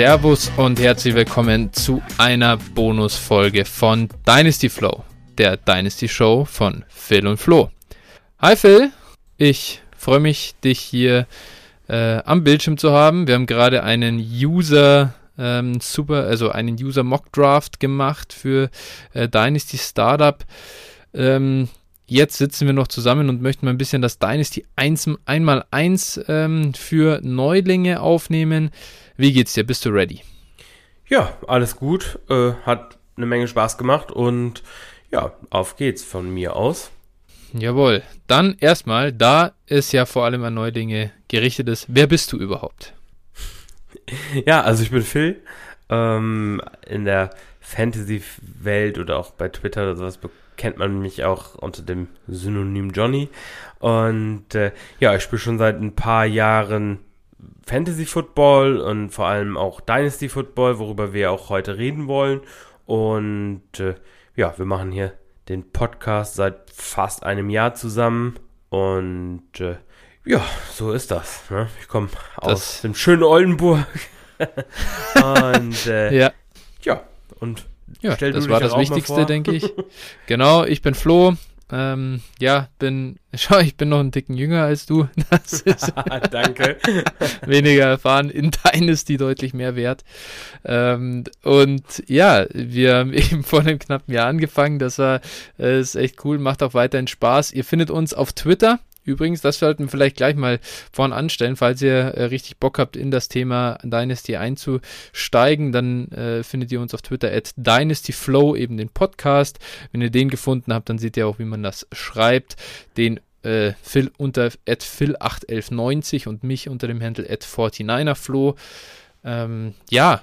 Servus und herzlich willkommen zu einer Bonusfolge von Dynasty Flow, der Dynasty Show von Phil und Flo. Hi Phil, ich freue mich, dich hier äh, am Bildschirm zu haben. Wir haben gerade einen User ähm, super, also einen User Mock Draft gemacht für äh, Dynasty Startup. Ähm, jetzt sitzen wir noch zusammen und möchten mal ein bisschen das Dynasty 1 einmal 1 ähm, für Neulinge aufnehmen. Wie geht's dir? Bist du ready? Ja, alles gut. Äh, hat eine Menge Spaß gemacht und ja, auf geht's von mir aus. Jawohl. Dann erstmal, da es ja vor allem an Neulinge gerichtet ist, wer bist du überhaupt? Ja, also ich bin Phil. Ähm, in der Fantasy-Welt oder auch bei Twitter oder sowas kennt man mich auch unter dem Synonym Johnny. Und äh, ja, ich spiele schon seit ein paar Jahren Fantasy Football und vor allem auch Dynasty Football, worüber wir auch heute reden wollen. Und äh, ja, wir machen hier den Podcast seit fast einem Jahr zusammen. Und äh, ja, so ist das. Ne? Ich komme aus dem schönen Oldenburg. und äh, ja. ja, und ja, das war das Wichtigste, denke ich. genau, ich bin Flo. Ähm, ja, bin, schau, ich bin noch einen Dicken jünger als du. Das ist Danke. weniger erfahren. In Dynasty deutlich mehr wert. Ähm, und ja, wir haben eben vor einem knappen Jahr angefangen. Das war, äh, ist echt cool, macht auch weiterhin Spaß. Ihr findet uns auf Twitter Übrigens, das sollten wir vielleicht gleich mal vorn anstellen, falls ihr äh, richtig Bock habt, in das Thema Dynasty einzusteigen, dann äh, findet ihr uns auf Twitter at DynastyFlow, eben den Podcast. Wenn ihr den gefunden habt, dann seht ihr auch, wie man das schreibt. Den äh, Phil unter at Phil81190 und mich unter dem Handle at 49erFlow. Ähm, ja,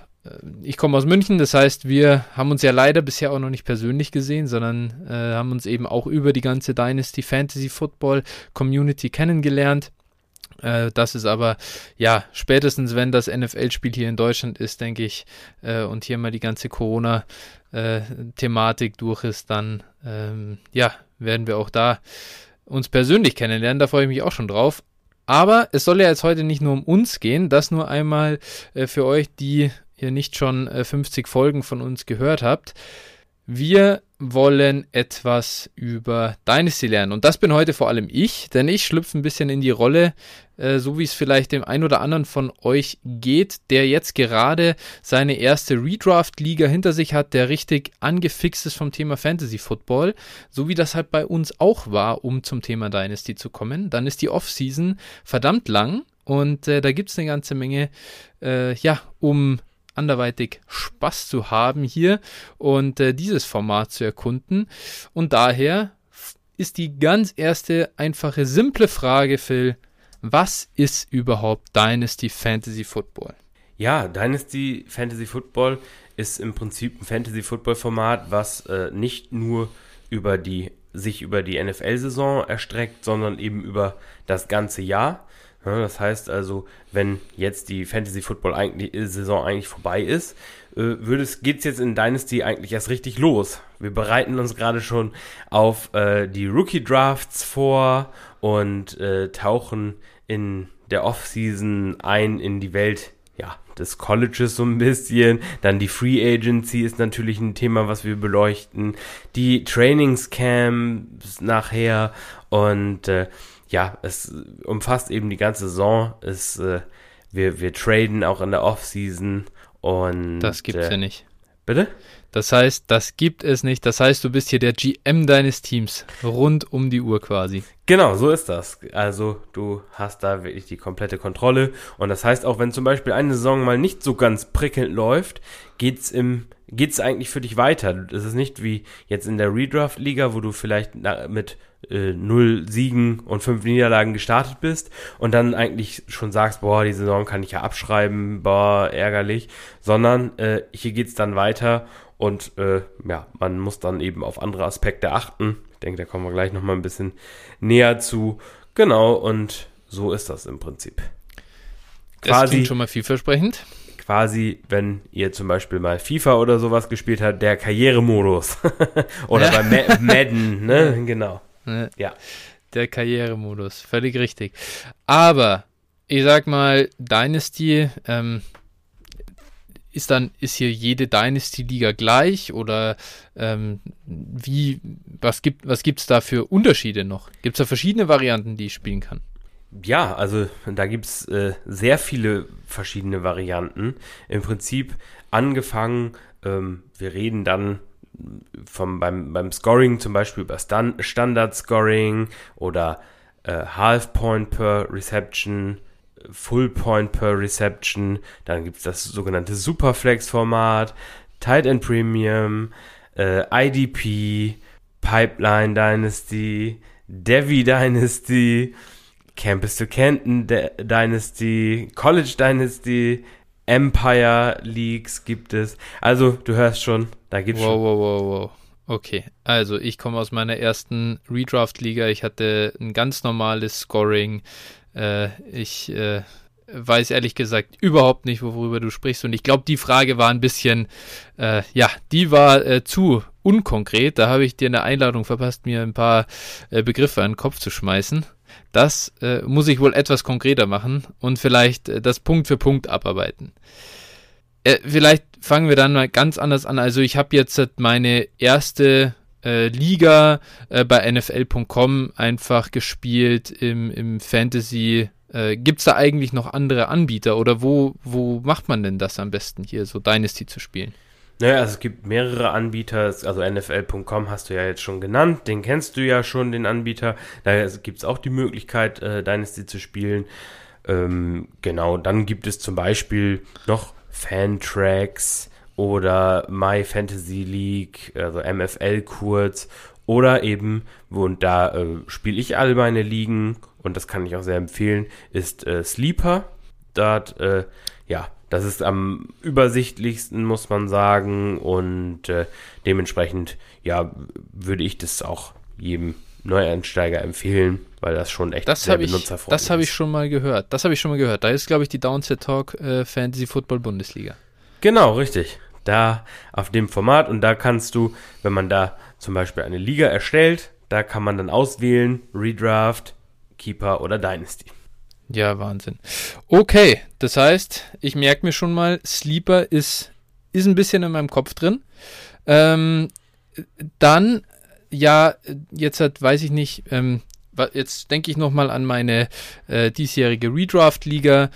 ich komme aus München, das heißt, wir haben uns ja leider bisher auch noch nicht persönlich gesehen, sondern äh, haben uns eben auch über die ganze Dynasty Fantasy Football Community kennengelernt. Äh, das ist aber, ja, spätestens wenn das NFL-Spiel hier in Deutschland ist, denke ich, äh, und hier mal die ganze Corona-Thematik äh, durch ist, dann, ähm, ja, werden wir auch da uns persönlich kennenlernen. Da freue ich mich auch schon drauf. Aber es soll ja jetzt heute nicht nur um uns gehen, das nur einmal äh, für euch, die ihr nicht schon äh, 50 Folgen von uns gehört habt. Wir wollen etwas über Dynasty lernen. Und das bin heute vor allem ich, denn ich schlüpfe ein bisschen in die Rolle, äh, so wie es vielleicht dem einen oder anderen von euch geht, der jetzt gerade seine erste Redraft-Liga hinter sich hat, der richtig angefixt ist vom Thema Fantasy Football, so wie das halt bei uns auch war, um zum Thema Dynasty zu kommen. Dann ist die Offseason verdammt lang und äh, da gibt es eine ganze Menge, äh, ja, um anderweitig Spaß zu haben hier und äh, dieses Format zu erkunden. Und daher ist die ganz erste, einfache, simple Frage, Phil, was ist überhaupt Dynasty Fantasy Football? Ja, Dynasty Fantasy Football ist im Prinzip ein Fantasy Football Format, was äh, nicht nur über die sich über die NFL-Saison erstreckt, sondern eben über das ganze Jahr. Das heißt also, wenn jetzt die Fantasy Football eigentlich, äh, Saison eigentlich vorbei ist, äh, geht es jetzt in Dynasty eigentlich erst richtig los. Wir bereiten uns gerade schon auf äh, die Rookie Drafts vor und äh, tauchen in der Offseason ein in die Welt ja, des Colleges so ein bisschen. Dann die Free Agency ist natürlich ein Thema, was wir beleuchten. Die Trainingscamps nachher und äh, ja, es umfasst eben die ganze Saison. Es, äh, wir, wir traden auch in der Offseason und. Das gibt's äh, ja nicht. Bitte? Das heißt, das gibt es nicht. Das heißt, du bist hier der GM deines Teams. Rund um die Uhr quasi. Genau, so ist das. Also, du hast da wirklich die komplette Kontrolle. Und das heißt, auch wenn zum Beispiel eine Saison mal nicht so ganz prickelnd läuft, geht's im geht's eigentlich für dich weiter. Das ist nicht wie jetzt in der Redraft-Liga, wo du vielleicht mit äh, null Siegen und fünf Niederlagen gestartet bist und dann eigentlich schon sagst, boah, die Saison kann ich ja abschreiben, boah, ärgerlich, sondern äh, hier geht's dann weiter und äh, ja, man muss dann eben auf andere Aspekte achten. Ich denke, da kommen wir gleich nochmal ein bisschen näher zu. Genau, und so ist das im Prinzip. Das quasi, klingt schon mal vielversprechend. Quasi, wenn ihr zum Beispiel mal FIFA oder sowas gespielt habt, der Karrieremodus. oder ja. bei Madden, ne? Genau. Ne? Ja. Der Karrieremodus, völlig richtig. Aber ich sag mal, Dynasty, ähm, ist dann, ist hier jede Dynasty-Liga gleich oder ähm, wie, was gibt was gibt's da für Unterschiede noch? Gibt es da verschiedene Varianten, die ich spielen kann? Ja, also da gibt's äh, sehr viele verschiedene Varianten. Im Prinzip angefangen, ähm, wir reden dann vom, beim, beim Scoring zum Beispiel über Stand, Standard Scoring oder äh, Half Point per Reception, Full Point per Reception, dann gibt es das sogenannte Superflex-Format, Tight End Premium, äh, IDP, Pipeline Dynasty, Devi Dynasty, Campus to Canton D Dynasty, College Dynasty, Empire Leagues gibt es. Also, du hörst schon, da gibt's wow, schon. Wow, wow, wow. Okay, also ich komme aus meiner ersten Redraft-Liga. Ich hatte ein ganz normales Scoring. Äh, ich äh, weiß ehrlich gesagt überhaupt nicht, worüber du sprichst. Und ich glaube, die Frage war ein bisschen, äh, ja, die war äh, zu unkonkret. Da habe ich dir eine Einladung verpasst, mir ein paar äh, Begriffe an den Kopf zu schmeißen. Das äh, muss ich wohl etwas konkreter machen und vielleicht das Punkt für Punkt abarbeiten. Vielleicht fangen wir dann mal ganz anders an. Also ich habe jetzt meine erste äh, Liga äh, bei NFL.com einfach gespielt im, im Fantasy. Äh, Gibt es da eigentlich noch andere Anbieter oder wo, wo macht man denn das am besten hier, so Dynasty zu spielen? Naja, also es gibt mehrere Anbieter, also NFL.com hast du ja jetzt schon genannt, den kennst du ja schon, den Anbieter. Da gibt es auch die Möglichkeit, äh, Dynasty zu spielen. Ähm, genau, dann gibt es zum Beispiel noch Fantracks oder My Fantasy League, also MFL kurz, oder eben, und da äh, spiele ich all meine Ligen und das kann ich auch sehr empfehlen, ist äh, Sleeper. Dort, äh, ja, das ist am übersichtlichsten, muss man sagen. Und äh, dementsprechend, ja, würde ich das auch jedem Neueinsteiger empfehlen, weil das schon echt das sehr benutzerfreundlich ist. Das habe ich schon mal gehört. Das habe ich schon mal gehört. Da ist, glaube ich, die Downset Talk äh, Fantasy Football Bundesliga. Genau, richtig. Da auf dem Format und da kannst du, wenn man da zum Beispiel eine Liga erstellt, da kann man dann auswählen, Redraft, Keeper oder Dynasty. Ja, Wahnsinn. Okay, das heißt, ich merke mir schon mal, Sleeper ist, ist ein bisschen in meinem Kopf drin. Ähm, dann, ja, jetzt hat, weiß ich nicht, ähm, jetzt denke ich nochmal an meine äh, diesjährige Redraft-Liga.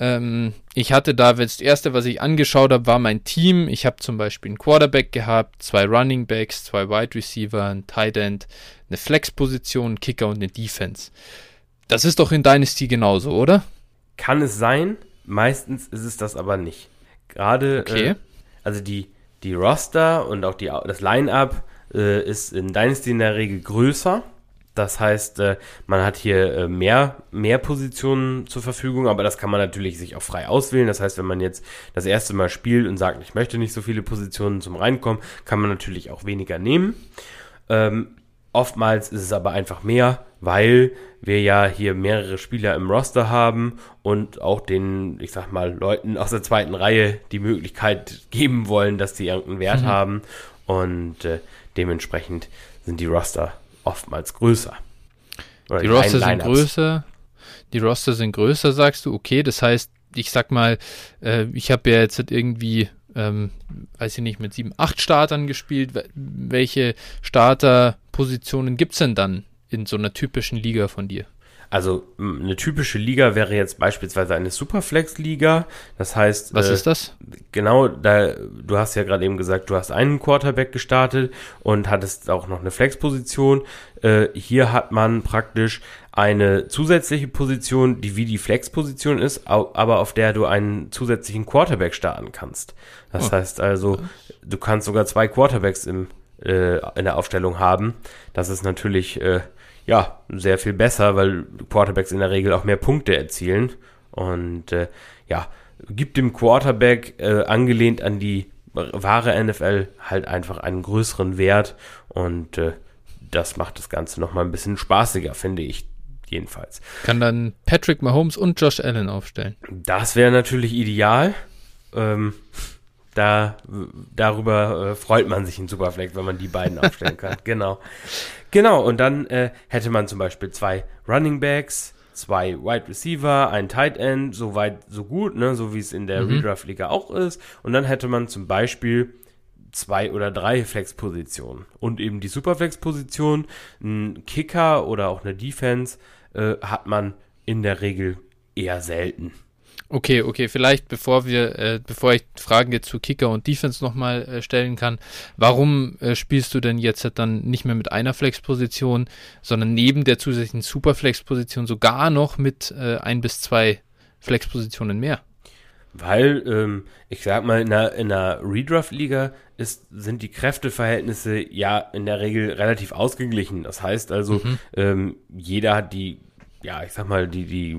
Ähm, ich hatte da, das erste, was ich angeschaut habe, war mein Team. Ich habe zum Beispiel einen Quarterback gehabt, zwei Running Backs, zwei Wide Receiver, ein Tight End, eine Flex-Position, einen Kicker und eine Defense. Das ist doch in Dynasty genauso, oder? Kann es sein. Meistens ist es das aber nicht. Gerade, okay. äh, also die, die Roster und auch die, das Line-Up äh, ist in Dynasty in der Regel größer. Das heißt, äh, man hat hier äh, mehr, mehr Positionen zur Verfügung, aber das kann man natürlich sich auch frei auswählen. Das heißt, wenn man jetzt das erste Mal spielt und sagt, ich möchte nicht so viele Positionen zum Reinkommen, kann man natürlich auch weniger nehmen. Ähm, oftmals ist es aber einfach mehr, weil wir ja hier mehrere Spieler im Roster haben und auch den, ich sag mal, Leuten aus der zweiten Reihe die Möglichkeit geben wollen, dass sie irgendeinen Wert mhm. haben und äh, dementsprechend sind die Roster oftmals größer. Oder die Roster sind größer, die Roster sind größer, sagst du, okay, das heißt, ich sag mal, äh, ich habe ja jetzt irgendwie ähm, weiß ich nicht, mit sieben, acht Startern gespielt. Welche Starterpositionen gibt es denn dann in so einer typischen Liga von dir? Also eine typische Liga wäre jetzt beispielsweise eine Superflex-Liga. Das heißt, was äh, ist das? Genau, da du hast ja gerade eben gesagt, du hast einen Quarterback gestartet und hattest auch noch eine Flex-Position. Äh, hier hat man praktisch eine zusätzliche Position, die wie die Flex-Position ist, aber auf der du einen zusätzlichen Quarterback starten kannst. Das oh. heißt also, du kannst sogar zwei Quarterbacks im, äh, in der Aufstellung haben. Das ist natürlich äh, ja, sehr viel besser, weil Quarterbacks in der Regel auch mehr Punkte erzielen. Und äh, ja, gibt dem Quarterback äh, angelehnt an die wahre NFL halt einfach einen größeren Wert und äh, das macht das Ganze nochmal ein bisschen spaßiger, finde ich jedenfalls. Kann dann Patrick Mahomes und Josh Allen aufstellen. Das wäre natürlich ideal. Ähm, da, darüber äh, freut man sich in Superflex, wenn man die beiden aufstellen kann. Genau. Genau, und dann äh, hätte man zum Beispiel zwei Running Backs, zwei Wide Receiver, ein Tight End, so weit, so gut, ne, so wie es in der mhm. Redraft-Liga auch ist. Und dann hätte man zum Beispiel zwei oder drei Flex-Positionen. Und eben die Superflex-Position, ein Kicker oder auch eine Defense äh, hat man in der Regel eher selten. Okay, okay, vielleicht bevor wir, äh, bevor ich Fragen jetzt zu Kicker und Defense nochmal äh, stellen kann, warum äh, spielst du denn jetzt dann nicht mehr mit einer Flex-Position, sondern neben der zusätzlichen Superflex-Position sogar noch mit äh, ein bis zwei Flex-Positionen mehr? Weil, ähm, ich sag mal, in einer, in einer Redraft-Liga ist, sind die Kräfteverhältnisse ja in der Regel relativ ausgeglichen. Das heißt also, mhm. ähm, jeder hat die, ja, ich sag mal, die, die,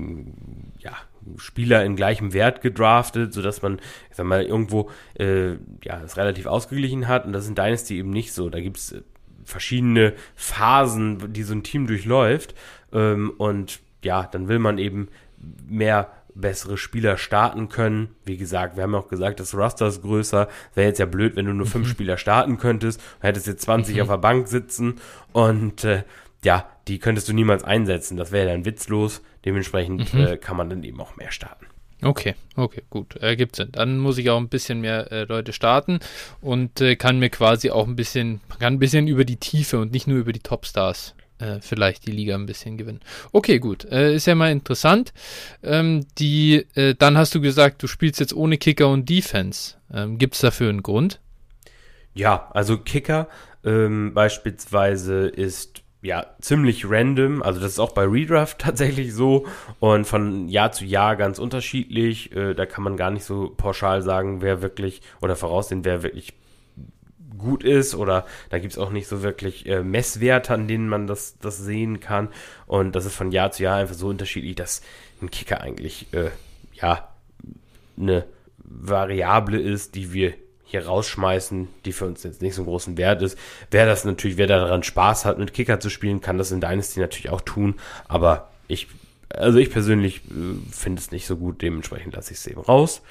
ja, Spieler in gleichem Wert gedraftet, sodass man, ich sag mal, irgendwo äh, ja, es relativ ausgeglichen hat. Und das ist in Dynasty eben nicht so. Da gibt's äh, verschiedene Phasen, die so ein Team durchläuft. Ähm, und ja, dann will man eben mehr bessere Spieler starten können. Wie gesagt, wir haben auch gesagt, das Roster ist größer. Wäre jetzt ja blöd, wenn du nur fünf mhm. Spieler starten könntest. Du hättest jetzt 20 mhm. auf der Bank sitzen und äh, ja, die könntest du niemals einsetzen. Das wäre dann witzlos. Dementsprechend mhm. äh, kann man dann eben auch mehr starten. Okay, okay, gut, ergibt Sinn. Dann muss ich auch ein bisschen mehr äh, Leute starten und äh, kann mir quasi auch ein bisschen, kann ein bisschen über die Tiefe und nicht nur über die Topstars äh, vielleicht die Liga ein bisschen gewinnen. Okay, gut, äh, ist ja mal interessant. Ähm, die, äh, dann hast du gesagt, du spielst jetzt ohne Kicker und Defense. Ähm, Gibt es dafür einen Grund? Ja, also Kicker ähm, beispielsweise ist ja, ziemlich random. Also das ist auch bei Redraft tatsächlich so und von Jahr zu Jahr ganz unterschiedlich. Äh, da kann man gar nicht so pauschal sagen, wer wirklich oder voraussehen, wer wirklich gut ist oder da gibt es auch nicht so wirklich äh, Messwerte, an denen man das, das sehen kann. Und das ist von Jahr zu Jahr einfach so unterschiedlich, dass ein Kicker eigentlich äh, ja eine Variable ist, die wir hier rausschmeißen, die für uns jetzt nicht so einen großen Wert ist. Wer das natürlich, wer daran Spaß hat, mit Kicker zu spielen, kann das in Dynasty natürlich auch tun. Aber ich, also ich persönlich äh, finde es nicht so gut, dementsprechend lasse ich es eben raus.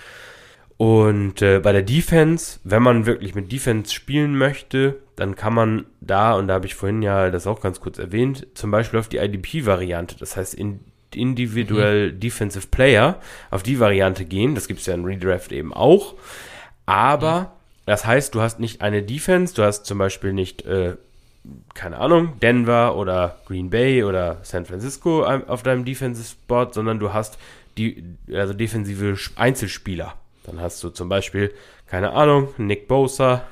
Und äh, bei der Defense, wenn man wirklich mit Defense spielen möchte, dann kann man da, und da habe ich vorhin ja das auch ganz kurz erwähnt, zum Beispiel auf die IDP-Variante, das heißt in, individuell mhm. Defensive Player, auf die Variante gehen. Das gibt es ja in Redraft eben auch. Aber mhm. das heißt, du hast nicht eine Defense, du hast zum Beispiel nicht, äh, keine Ahnung, Denver oder Green Bay oder San Francisco auf deinem Defensive-Spot, sondern du hast die, also defensive Einzelspieler. Dann hast du zum Beispiel, keine Ahnung, Nick Bosa,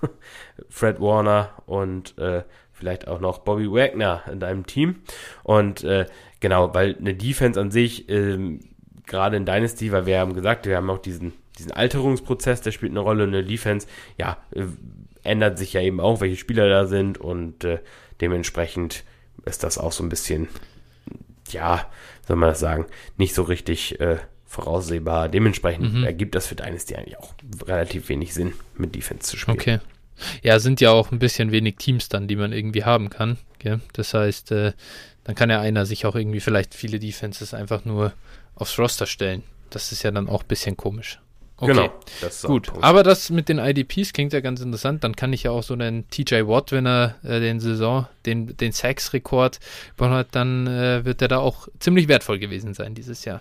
Fred Warner und äh, vielleicht auch noch Bobby Wagner in deinem Team. Und äh, genau, weil eine Defense an sich, ähm, gerade in Dynasty, weil wir haben gesagt, wir haben auch diesen diesen Alterungsprozess, der spielt eine Rolle. Eine Defense, ja, äh, ändert sich ja eben auch, welche Spieler da sind und äh, dementsprechend ist das auch so ein bisschen, ja, soll man das sagen, nicht so richtig äh, voraussehbar. Dementsprechend mhm. ergibt das für Dynasty eigentlich auch relativ wenig Sinn, mit Defense zu spielen. Okay. Ja, sind ja auch ein bisschen wenig Teams dann, die man irgendwie haben kann. Gell? Das heißt, äh, dann kann ja einer sich auch irgendwie vielleicht viele Defenses einfach nur aufs Roster stellen. Das ist ja dann auch ein bisschen komisch. Okay. Genau. Gut, aber das mit den IDPs klingt ja ganz interessant. Dann kann ich ja auch so einen TJ Watt, wenn er äh, den Saison, den, den Sacks-Rekord hat, dann äh, wird er da auch ziemlich wertvoll gewesen sein dieses Jahr.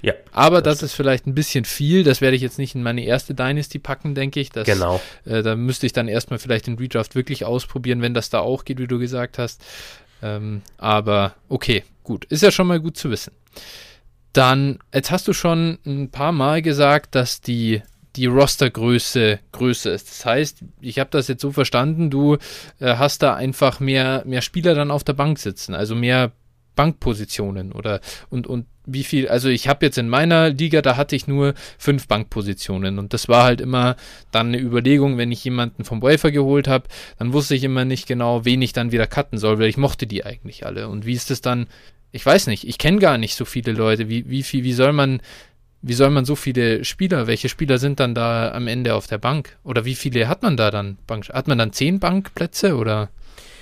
Ja. Aber das, das, ist vielleicht ein bisschen viel. Das werde ich jetzt nicht in meine erste Dynasty packen, denke ich. Das, genau. Äh, da müsste ich dann erstmal vielleicht den Redraft wirklich ausprobieren, wenn das da auch geht, wie du gesagt hast. Ähm, aber okay, gut. Ist ja schon mal gut zu wissen. Dann, jetzt hast du schon ein paar Mal gesagt, dass die, die Rostergröße größer ist. Das heißt, ich habe das jetzt so verstanden, du äh, hast da einfach mehr, mehr Spieler dann auf der Bank sitzen, also mehr Bankpositionen oder und, und wie viel, also ich habe jetzt in meiner Liga, da hatte ich nur fünf Bankpositionen und das war halt immer dann eine Überlegung, wenn ich jemanden vom Wafer geholt habe, dann wusste ich immer nicht genau, wen ich dann wieder cutten soll, weil ich mochte die eigentlich alle. Und wie ist es dann ich weiß nicht, ich kenne gar nicht so viele Leute. Wie, wie viel, wie soll man, wie soll man so viele Spieler, welche Spieler sind dann da am Ende auf der Bank? Oder wie viele hat man da dann? Bank, hat man dann zehn Bankplätze oder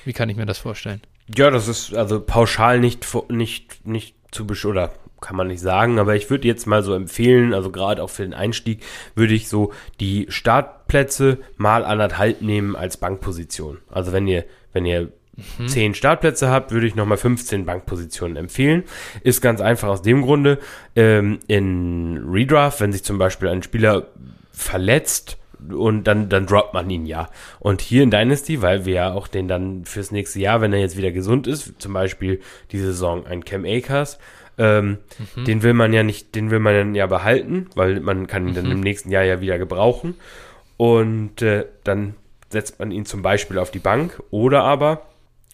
wie kann ich mir das vorstellen? Ja, das ist also pauschal nicht, nicht, nicht zu oder kann man nicht sagen, aber ich würde jetzt mal so empfehlen, also gerade auch für den Einstieg, würde ich so die Startplätze mal anderthalb nehmen als Bankposition. Also wenn ihr, wenn ihr mhm. 10 Startplätze habt, würde ich nochmal 15 Bankpositionen empfehlen. Ist ganz einfach aus dem Grunde, ähm, in Redraft, wenn sich zum Beispiel ein Spieler verletzt, und dann, dann droppt man ihn ja. Und hier in Dynasty, weil wir ja auch den dann fürs nächste Jahr, wenn er jetzt wieder gesund ist, zum Beispiel diese Saison ein Cam Akers, ähm, mhm. den will man ja nicht, den will man dann ja behalten, weil man kann ihn mhm. dann im nächsten Jahr ja wieder gebrauchen. Und äh, dann setzt man ihn zum Beispiel auf die Bank oder aber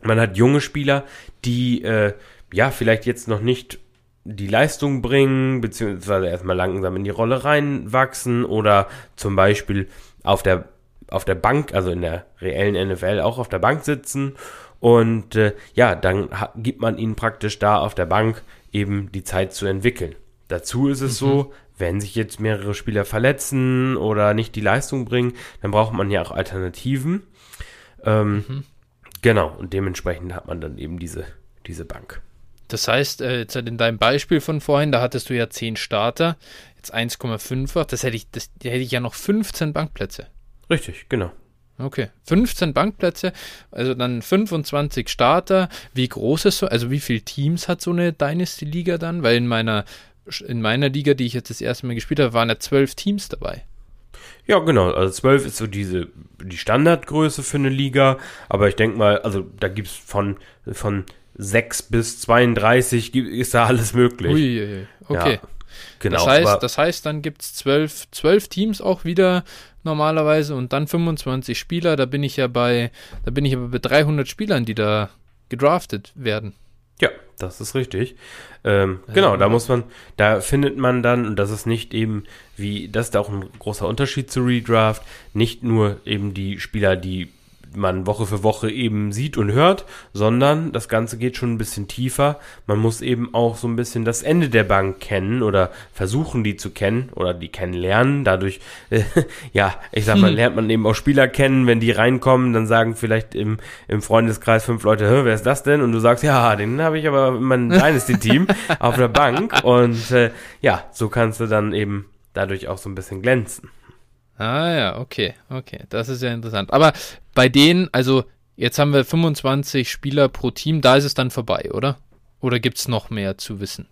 man hat junge Spieler, die äh, ja vielleicht jetzt noch nicht die Leistung bringen, beziehungsweise erstmal langsam in die Rolle reinwachsen oder zum Beispiel auf der, auf der Bank, also in der reellen NFL auch auf der Bank sitzen und äh, ja, dann gibt man ihnen praktisch da auf der Bank eben die Zeit zu entwickeln. Dazu ist es mhm. so, wenn sich jetzt mehrere Spieler verletzen oder nicht die Leistung bringen, dann braucht man ja auch Alternativen. Ähm, mhm. Genau, und dementsprechend hat man dann eben diese, diese Bank. Das heißt, äh, jetzt in deinem Beispiel von vorhin, da hattest du ja 10 Starter, jetzt 1,5 das hätte ich, das, da hätte ich ja noch 15 Bankplätze. Richtig, genau. Okay, 15 Bankplätze, also dann 25 Starter. Wie groß ist so, also wie viele Teams hat so eine Dynasty-Liga dann? Weil in meiner, in meiner Liga, die ich jetzt das erste Mal gespielt habe, waren ja 12 Teams dabei. Ja, genau. Also 12 ist so diese, die Standardgröße für eine Liga. Aber ich denke mal, also da gibt es von, von 6 bis 32 ist da alles möglich. Ui, okay. Ja, genau. Das heißt, das heißt dann gibt es 12, 12 Teams auch wieder normalerweise und dann 25 Spieler. Da bin ich ja bei, da bin ich aber bei 300 Spielern, die da gedraftet werden. Ja, das ist richtig. Ähm, ja, genau, da muss man, da findet man dann, und das ist nicht eben wie, das ist auch ein großer Unterschied zu Redraft, nicht nur eben die Spieler, die man Woche für Woche eben sieht und hört, sondern das Ganze geht schon ein bisschen tiefer. Man muss eben auch so ein bisschen das Ende der Bank kennen oder versuchen, die zu kennen oder die kennenlernen. Dadurch, äh, ja, ich sag mal, hm. lernt man eben auch Spieler kennen, wenn die reinkommen, dann sagen vielleicht im, im Freundeskreis fünf Leute, wer ist das denn? Und du sagst, ja, den habe ich aber in meinem Dynasty-Team auf der Bank. Und äh, ja, so kannst du dann eben dadurch auch so ein bisschen glänzen. Ah ja, okay, okay. Das ist ja interessant. Aber bei denen, also jetzt haben wir 25 Spieler pro Team, da ist es dann vorbei, oder? Oder gibt es noch mehr zu wissen?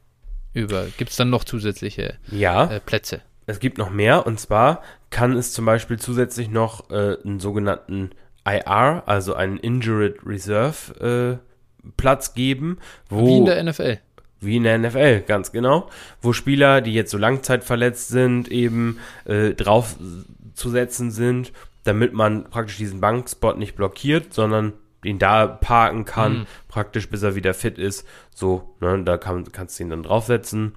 Über, gibt es dann noch zusätzliche ja, äh, Plätze? Es gibt noch mehr und zwar kann es zum Beispiel zusätzlich noch äh, einen sogenannten IR, also einen Injured Reserve äh, Platz geben, wo. Wie in der NFL. Wie in der NFL, ganz genau. Wo Spieler, die jetzt so langzeitverletzt sind, eben äh, drauf zu setzen sind, damit man praktisch diesen Bankspot nicht blockiert, sondern ihn da parken kann, mhm. praktisch bis er wieder fit ist. So, ne, da kann, kannst du ihn dann draufsetzen.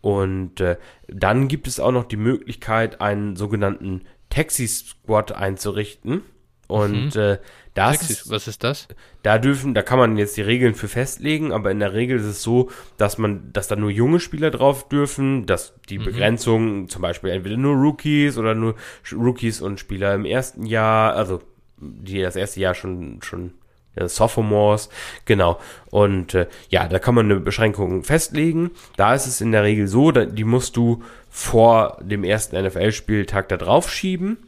Und äh, dann gibt es auch noch die Möglichkeit, einen sogenannten Taxi-Squad einzurichten. Und mhm. äh, das, Taxis, was ist das? Da dürfen, da kann man jetzt die Regeln für festlegen, aber in der Regel ist es so, dass man, dass da nur junge Spieler drauf dürfen, dass die mhm. Begrenzung zum Beispiel entweder nur Rookies oder nur Rookies und Spieler im ersten Jahr, also die das erste Jahr schon schon ja, Sophomores, genau. Und äh, ja, da kann man eine Beschränkung festlegen. Da ist es in der Regel so, da, die musst du vor dem ersten NFL-Spieltag da drauf schieben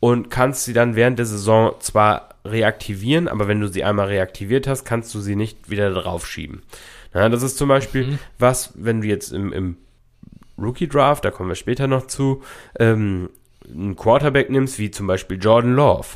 und kannst sie dann während der Saison zwar reaktivieren, aber wenn du sie einmal reaktiviert hast, kannst du sie nicht wieder draufschieben. Ja, das ist zum Beispiel mhm. was, wenn du jetzt im, im Rookie Draft, da kommen wir später noch zu, ähm, einen Quarterback nimmst, wie zum Beispiel Jordan Love,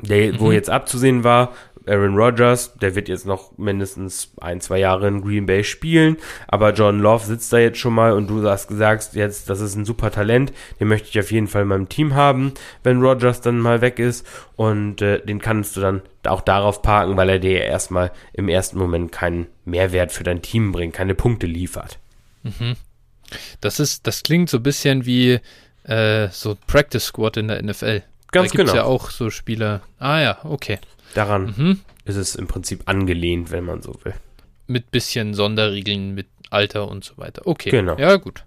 der, mhm. wo jetzt abzusehen war, Aaron Rodgers, der wird jetzt noch mindestens ein, zwei Jahre in Green Bay spielen, aber John Love sitzt da jetzt schon mal und du hast gesagt, jetzt, das ist ein super Talent, den möchte ich auf jeden Fall in meinem Team haben, wenn Rodgers dann mal weg ist und äh, den kannst du dann auch darauf parken, weil er dir erstmal im ersten Moment keinen Mehrwert für dein Team bringt, keine Punkte liefert. Mhm. Das ist, das klingt so ein bisschen wie äh, so Practice Squad in der NFL. Ganz da gibt's genau. ja auch so Spieler. Ah ja, okay. Daran mhm. ist es im Prinzip angelehnt, wenn man so will. Mit bisschen Sonderregeln, mit Alter und so weiter. Okay. Genau. Ja, gut.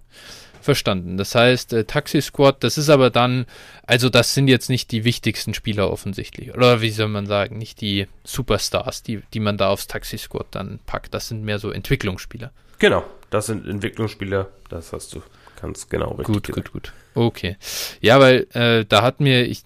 Verstanden. Das heißt, äh, Taxi Squad, das ist aber dann, also das sind jetzt nicht die wichtigsten Spieler offensichtlich. Oder wie soll man sagen, nicht die Superstars, die, die man da aufs Taxi Squad dann packt. Das sind mehr so Entwicklungsspieler. Genau, das sind Entwicklungsspieler, das hast du ganz genau richtig. Gut, gesagt. gut, gut. Okay. Ja, weil äh, da hat mir, ich,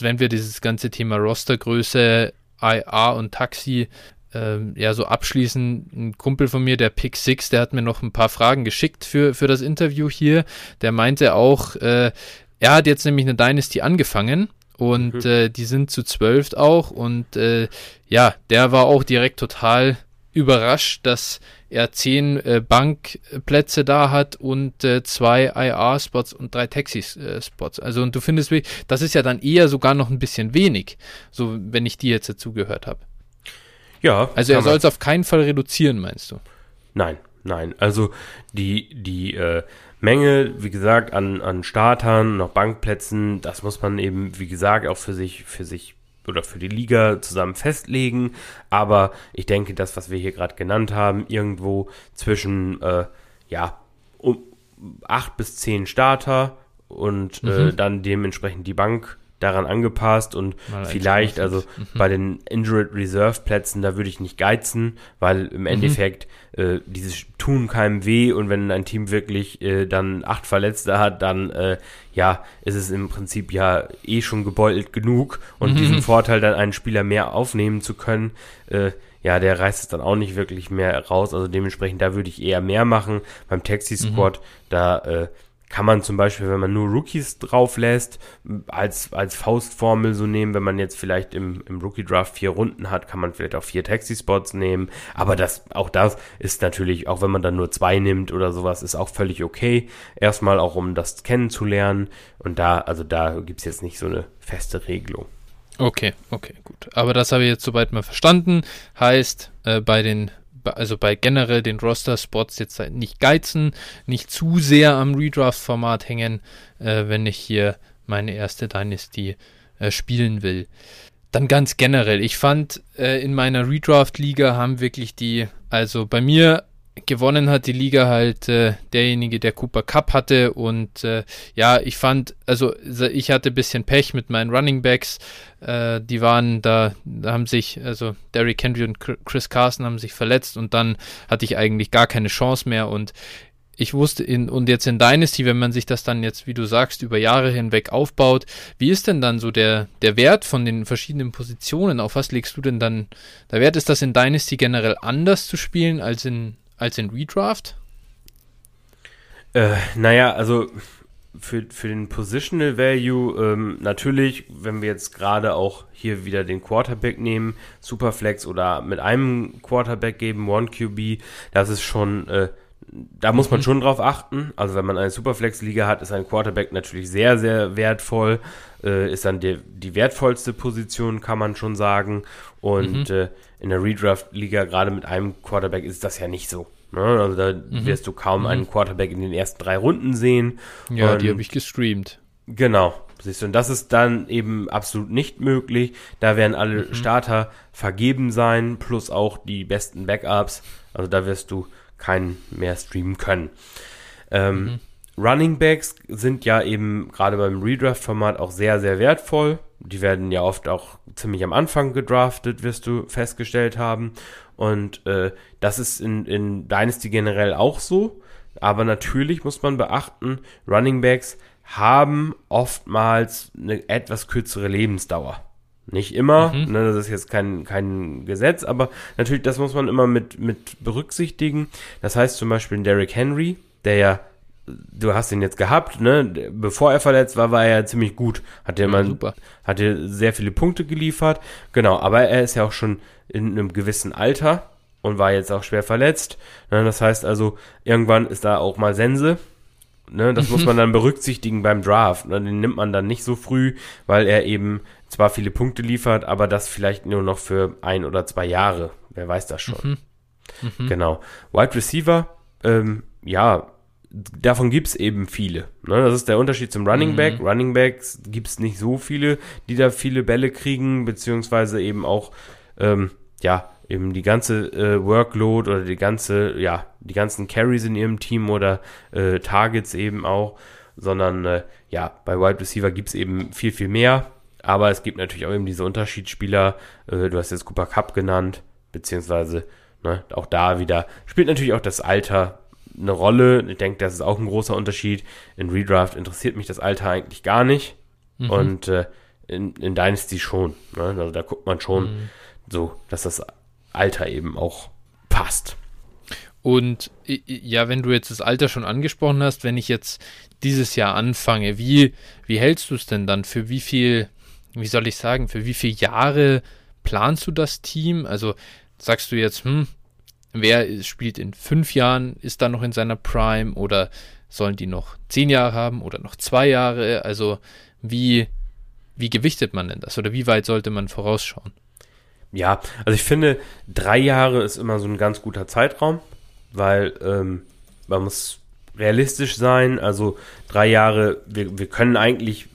wenn wir dieses ganze Thema Rostergröße IA und Taxi ähm, ja so abschließen. Ein Kumpel von mir, der Pick Six, der hat mir noch ein paar Fragen geschickt für, für das Interview hier. Der meinte auch, äh, er hat jetzt nämlich eine Dynasty angefangen und mhm. äh, die sind zu zwölf auch und äh, ja, der war auch direkt total überrascht, dass er zehn äh, Bankplätze da hat und äh, zwei IR-Spots und drei Taxi-Spots. Also und du findest, das ist ja dann eher sogar noch ein bisschen wenig, so wenn ich dir jetzt dazu gehört habe. Ja. Also er soll es auf keinen Fall reduzieren, meinst du? Nein, nein. Also die, die äh, Menge, wie gesagt, an, an Startern, noch Bankplätzen, das muss man eben, wie gesagt, auch für sich, für sich oder für die Liga zusammen festlegen. Aber ich denke, das, was wir hier gerade genannt haben, irgendwo zwischen äh, ja, um acht bis zehn Starter und äh, mhm. äh, dann dementsprechend die Bank daran angepasst und Mal vielleicht, also mhm. bei den Injured Reserve Plätzen, da würde ich nicht geizen, weil im mhm. Endeffekt äh, dieses tun keinem weh und wenn ein Team wirklich äh, dann acht Verletzte hat, dann äh, ja, ist es im Prinzip ja eh schon gebeutelt genug und mhm. diesen Vorteil dann einen Spieler mehr aufnehmen zu können, äh, ja, der reißt es dann auch nicht wirklich mehr raus. Also dementsprechend, da würde ich eher mehr machen. Beim Taxi Squad, mhm. da äh, kann man zum Beispiel, wenn man nur Rookies drauf lässt, als, als Faustformel so nehmen. Wenn man jetzt vielleicht im, im Rookie-Draft vier Runden hat, kann man vielleicht auch vier Taxi-Spots nehmen. Aber das, auch das ist natürlich, auch wenn man dann nur zwei nimmt oder sowas, ist auch völlig okay. Erstmal auch, um das kennenzulernen. Und da, also da gibt's jetzt nicht so eine feste Regelung. Okay, okay, gut. Aber das habe ich jetzt soweit mal verstanden. Heißt, äh, bei den also bei generell den Roster-Spots jetzt halt nicht geizen, nicht zu sehr am Redraft-Format hängen, äh, wenn ich hier meine erste Dynasty äh, spielen will. Dann ganz generell, ich fand äh, in meiner Redraft-Liga haben wirklich die, also bei mir gewonnen hat die Liga halt äh, derjenige, der Cooper Cup hatte. Und äh, ja, ich fand, also ich hatte ein bisschen Pech mit meinen Running Backs. Äh, die waren da, da haben sich, also Derrick Henry und Chris Carson haben sich verletzt und dann hatte ich eigentlich gar keine Chance mehr. Und ich wusste in, und jetzt in Dynasty, wenn man sich das dann jetzt, wie du sagst, über Jahre hinweg aufbaut, wie ist denn dann so der, der Wert von den verschiedenen Positionen? Auf was legst du denn dann der Wert? Ist das in Dynasty generell anders zu spielen als in als in Redraft? Äh, naja, also für, für den Positional Value ähm, natürlich, wenn wir jetzt gerade auch hier wieder den Quarterback nehmen, Superflex oder mit einem Quarterback geben, One QB, das ist schon, äh, da muss man mhm. schon drauf achten. Also wenn man eine Superflex-Liga hat, ist ein Quarterback natürlich sehr, sehr wertvoll, äh, ist dann die, die wertvollste Position, kann man schon sagen. Und mhm. äh, in der Redraft-Liga, gerade mit einem Quarterback, ist das ja nicht so. Ne? Also da mhm. wirst du kaum mhm. einen Quarterback in den ersten drei Runden sehen. Ja, und, die habe ich gestreamt. Genau. Siehst du, und das ist dann eben absolut nicht möglich. Da werden alle mhm. Starter vergeben sein, plus auch die besten Backups. Also da wirst du keinen mehr streamen können. Ähm, mhm. Running Backs sind ja eben gerade beim Redraft-Format auch sehr, sehr wertvoll. Die werden ja oft auch ziemlich am Anfang gedraftet, wirst du festgestellt haben. Und äh, das ist in, in Dynasty generell auch so. Aber natürlich muss man beachten, Running Backs haben oftmals eine etwas kürzere Lebensdauer. Nicht immer, mhm. ne, das ist jetzt kein, kein Gesetz, aber natürlich, das muss man immer mit, mit berücksichtigen. Das heißt zum Beispiel Derrick Henry, der ja du hast ihn jetzt gehabt, ne? Bevor er verletzt war, war er ja ziemlich gut. Hat ja, super. hatte sehr viele Punkte geliefert. Genau, aber er ist ja auch schon in einem gewissen Alter und war jetzt auch schwer verletzt. Ne? Das heißt also, irgendwann ist da auch mal Sense. Ne? Das muss man dann berücksichtigen beim Draft. Ne? Den nimmt man dann nicht so früh, weil er eben zwar viele Punkte liefert, aber das vielleicht nur noch für ein oder zwei Jahre. Wer weiß das schon. Mhm. Mhm. Genau. Wide Receiver, ähm, ja, davon gibt es eben viele. Ne? Das ist der Unterschied zum Running Back. Mhm. Running Backs gibt es nicht so viele, die da viele Bälle kriegen, beziehungsweise eben auch, ähm, ja, eben die ganze äh, Workload oder die ganze, ja, die ganzen Carries in ihrem Team oder äh, Targets eben auch, sondern äh, ja, bei Wide Receiver gibt es eben viel, viel mehr. Aber es gibt natürlich auch eben diese Unterschiedsspieler, äh, du hast jetzt Cooper Cup genannt, beziehungsweise ne, auch da wieder spielt natürlich auch das Alter eine Rolle. Ich denke, das ist auch ein großer Unterschied. In Redraft interessiert mich das Alter eigentlich gar nicht. Mhm. Und äh, in, in Dynasty schon. Ne? Also da guckt man schon mhm. so, dass das Alter eben auch passt. Und ja, wenn du jetzt das Alter schon angesprochen hast, wenn ich jetzt dieses Jahr anfange, wie, wie hältst du es denn dann? Für wie viel, wie soll ich sagen, für wie viele Jahre planst du das Team? Also sagst du jetzt, hm, wer spielt in fünf Jahren, ist da noch in seiner Prime oder sollen die noch zehn Jahre haben oder noch zwei Jahre? Also wie, wie gewichtet man denn das oder wie weit sollte man vorausschauen? Ja, also ich finde, drei Jahre ist immer so ein ganz guter Zeitraum weil ähm, man muss realistisch sein. Also drei Jahre, wir, wir können eigentlich,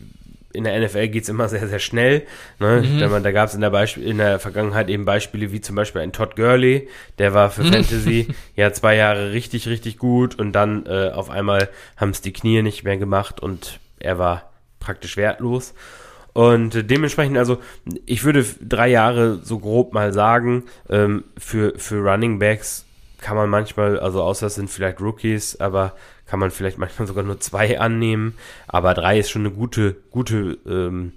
in der NFL geht es immer sehr, sehr schnell. Ne? Mhm. Man, da gab es in, der in der Vergangenheit eben Beispiele wie zum Beispiel ein Todd Gurley, der war für mhm. Fantasy ja zwei Jahre richtig, richtig gut und dann äh, auf einmal haben es die Knie nicht mehr gemacht und er war praktisch wertlos. Und dementsprechend, also ich würde drei Jahre so grob mal sagen, ähm, für, für Running Backs kann man manchmal, also außer es sind vielleicht Rookies, aber kann man vielleicht manchmal sogar nur zwei annehmen. Aber drei ist schon eine gute, gute ähm,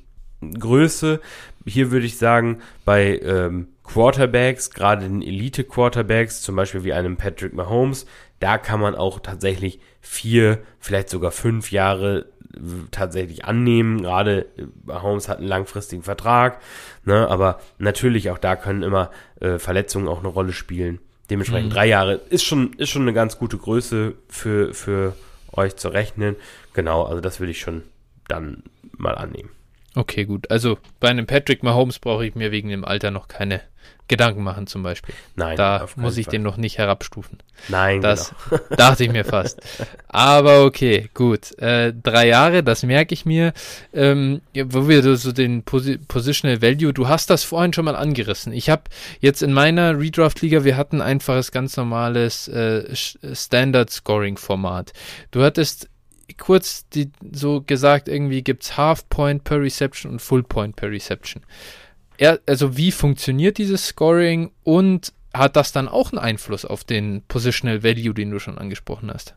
Größe. Hier würde ich sagen, bei ähm, Quarterbacks, gerade den Elite-Quarterbacks, zum Beispiel wie einem Patrick Mahomes, da kann man auch tatsächlich vier, vielleicht sogar fünf Jahre tatsächlich annehmen. Gerade äh, Mahomes hat einen langfristigen Vertrag, ne? aber natürlich auch da können immer äh, Verletzungen auch eine Rolle spielen. Dementsprechend mhm. drei Jahre ist schon, ist schon eine ganz gute Größe für, für euch zu rechnen. Genau, also das würde ich schon dann mal annehmen. Okay, gut. Also bei einem Patrick Mahomes brauche ich mir wegen dem Alter noch keine Gedanken machen zum Beispiel. Nein. Da muss ich Fall. den noch nicht herabstufen. Nein, das genau. dachte ich mir fast. Aber okay, gut. Äh, drei Jahre, das merke ich mir. Ähm, wo wir so den Posi Positional Value, du hast das vorhin schon mal angerissen. Ich habe jetzt in meiner Redraft-Liga, wir hatten einfaches, ganz normales äh, Standard Scoring-Format. Du hattest kurz die, so gesagt, irgendwie gibt es Half Point per Reception und Full Point per Reception er, also wie funktioniert dieses Scoring und hat das dann auch einen Einfluss auf den Positional Value, den du schon angesprochen hast?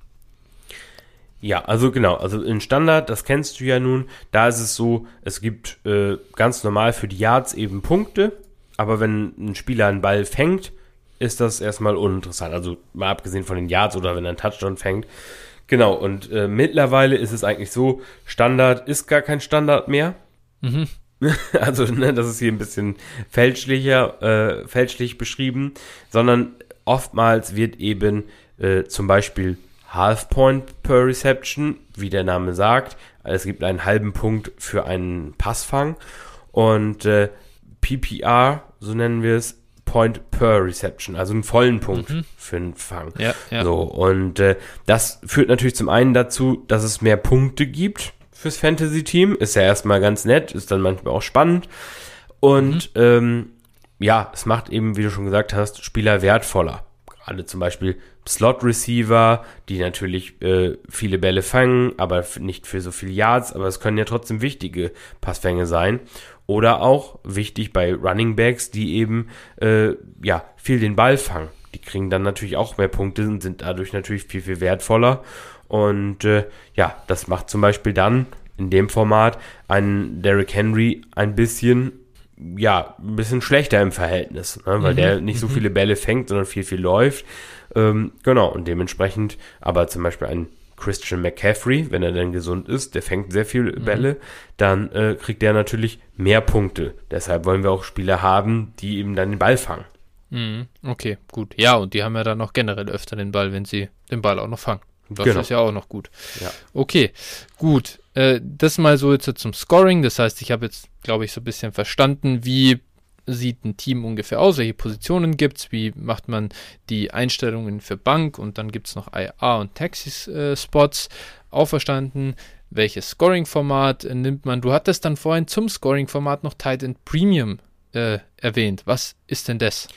Ja, also genau, also in Standard, das kennst du ja nun, da ist es so, es gibt äh, ganz normal für die Yards eben Punkte, aber wenn ein Spieler einen Ball fängt, ist das erstmal uninteressant. Also mal abgesehen von den Yards oder wenn er einen Touchdown fängt. Genau, und äh, mittlerweile ist es eigentlich so, Standard ist gar kein Standard mehr. Mhm. also ne, das ist hier ein bisschen fälschlicher, äh, fälschlich beschrieben, sondern oftmals wird eben äh, zum Beispiel Half Point per Reception, wie der Name sagt. Es gibt einen halben Punkt für einen Passfang und äh, PPR, so nennen wir es, Point per Reception, also einen vollen Punkt mhm. für einen Fang. Ja, ja. So und äh, das führt natürlich zum einen dazu, dass es mehr Punkte gibt fürs Fantasy-Team. Ist ja erstmal ganz nett, ist dann manchmal auch spannend. Und mhm. ähm, ja, es macht eben, wie du schon gesagt hast, Spieler wertvoller. Gerade zum Beispiel Slot-Receiver, die natürlich äh, viele Bälle fangen, aber nicht für so viele Yards, aber es können ja trotzdem wichtige Passfänge sein. Oder auch wichtig bei Running Backs, die eben äh, ja viel den Ball fangen. Die kriegen dann natürlich auch mehr Punkte und sind dadurch natürlich viel, viel wertvoller. Und äh, ja, das macht zum Beispiel dann in dem Format einen Derrick Henry ein bisschen, ja, ein bisschen schlechter im Verhältnis, ne? weil mhm. der nicht so mhm. viele Bälle fängt, sondern viel, viel läuft. Ähm, genau, und dementsprechend, aber zum Beispiel ein Christian McCaffrey, wenn er denn gesund ist, der fängt sehr viele mhm. Bälle, mhm. dann äh, kriegt der natürlich mehr Punkte. Deshalb wollen wir auch Spieler haben, die eben dann den Ball fangen. Mhm. Okay, gut. Ja, und die haben ja dann auch generell öfter den Ball, wenn sie den Ball auch noch fangen. Das genau. ist ja auch noch gut. Ja. Okay, gut. Äh, das mal so jetzt zum Scoring. Das heißt, ich habe jetzt, glaube ich, so ein bisschen verstanden, wie sieht ein Team ungefähr aus, welche Positionen gibt es, wie macht man die Einstellungen für Bank und dann gibt es noch IA und Taxi-Spots. Auch verstanden, welches Scoring-Format nimmt man. Du hattest dann vorhin zum Scoring-Format noch Tight End Premium äh, erwähnt. Was ist denn das?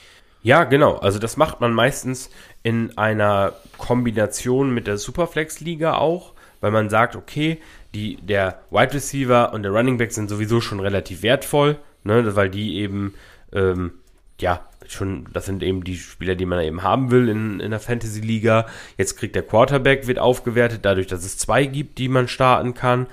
Ja, genau. Also das macht man meistens in einer Kombination mit der Superflex-Liga auch, weil man sagt, okay, die, der Wide Receiver und der Running Back sind sowieso schon relativ wertvoll, ne, weil die eben, ähm, ja, schon, das sind eben die Spieler, die man eben haben will in, in der Fantasy-Liga. Jetzt kriegt der Quarterback, wird aufgewertet, dadurch, dass es zwei gibt, die man starten kann.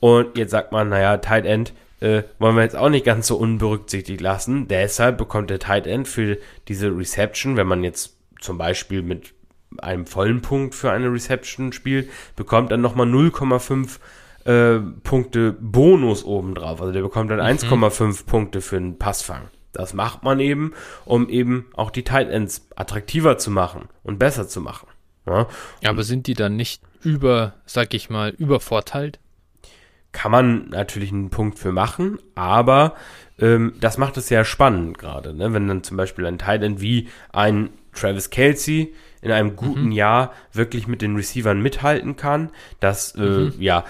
Und jetzt sagt man, naja, Tight End äh, wollen wir jetzt auch nicht ganz so unberücksichtigt lassen. Deshalb bekommt der Tight End für diese Reception, wenn man jetzt zum Beispiel mit einem vollen Punkt für eine Reception spielt, bekommt dann nochmal 0,5 äh, Punkte Bonus obendrauf. Also der bekommt dann mhm. 1,5 Punkte für einen Passfang. Das macht man eben, um eben auch die Tight Ends attraktiver zu machen und besser zu machen. Ja, aber sind die dann nicht über, sag ich mal, übervorteilt? Kann man natürlich einen Punkt für machen, aber ähm, das macht es ja spannend gerade, ne? wenn dann zum Beispiel ein End wie ein Travis Kelsey in einem guten mhm. Jahr wirklich mit den Receivern mithalten kann. Das äh, mhm. ja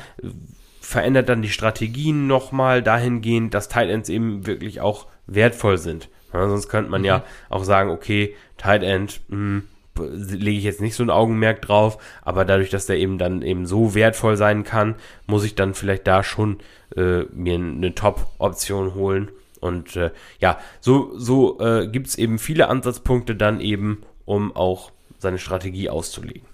verändert dann die Strategien nochmal dahingehend, dass Tight Ends eben wirklich auch wertvoll sind. Ja, sonst könnte man mhm. ja auch sagen, okay, Tight End, mh, hm, lege ich jetzt nicht so ein Augenmerk drauf, aber dadurch, dass der eben dann eben so wertvoll sein kann, muss ich dann vielleicht da schon äh, mir eine Top-Option holen. Und äh, ja, so, so äh, gibt es eben viele Ansatzpunkte dann eben, um auch seine Strategie auszulegen.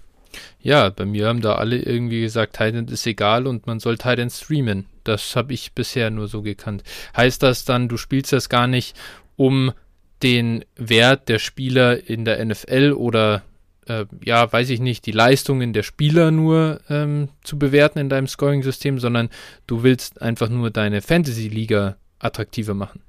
Ja, bei mir haben da alle irgendwie gesagt, Titan ist egal und man soll Titan streamen. Das habe ich bisher nur so gekannt. Heißt das dann, du spielst das gar nicht, um den Wert der Spieler in der NFL oder äh, ja, weiß ich nicht, die Leistungen der Spieler nur ähm, zu bewerten in deinem Scoring-System, sondern du willst einfach nur deine Fantasy-Liga attraktiver machen.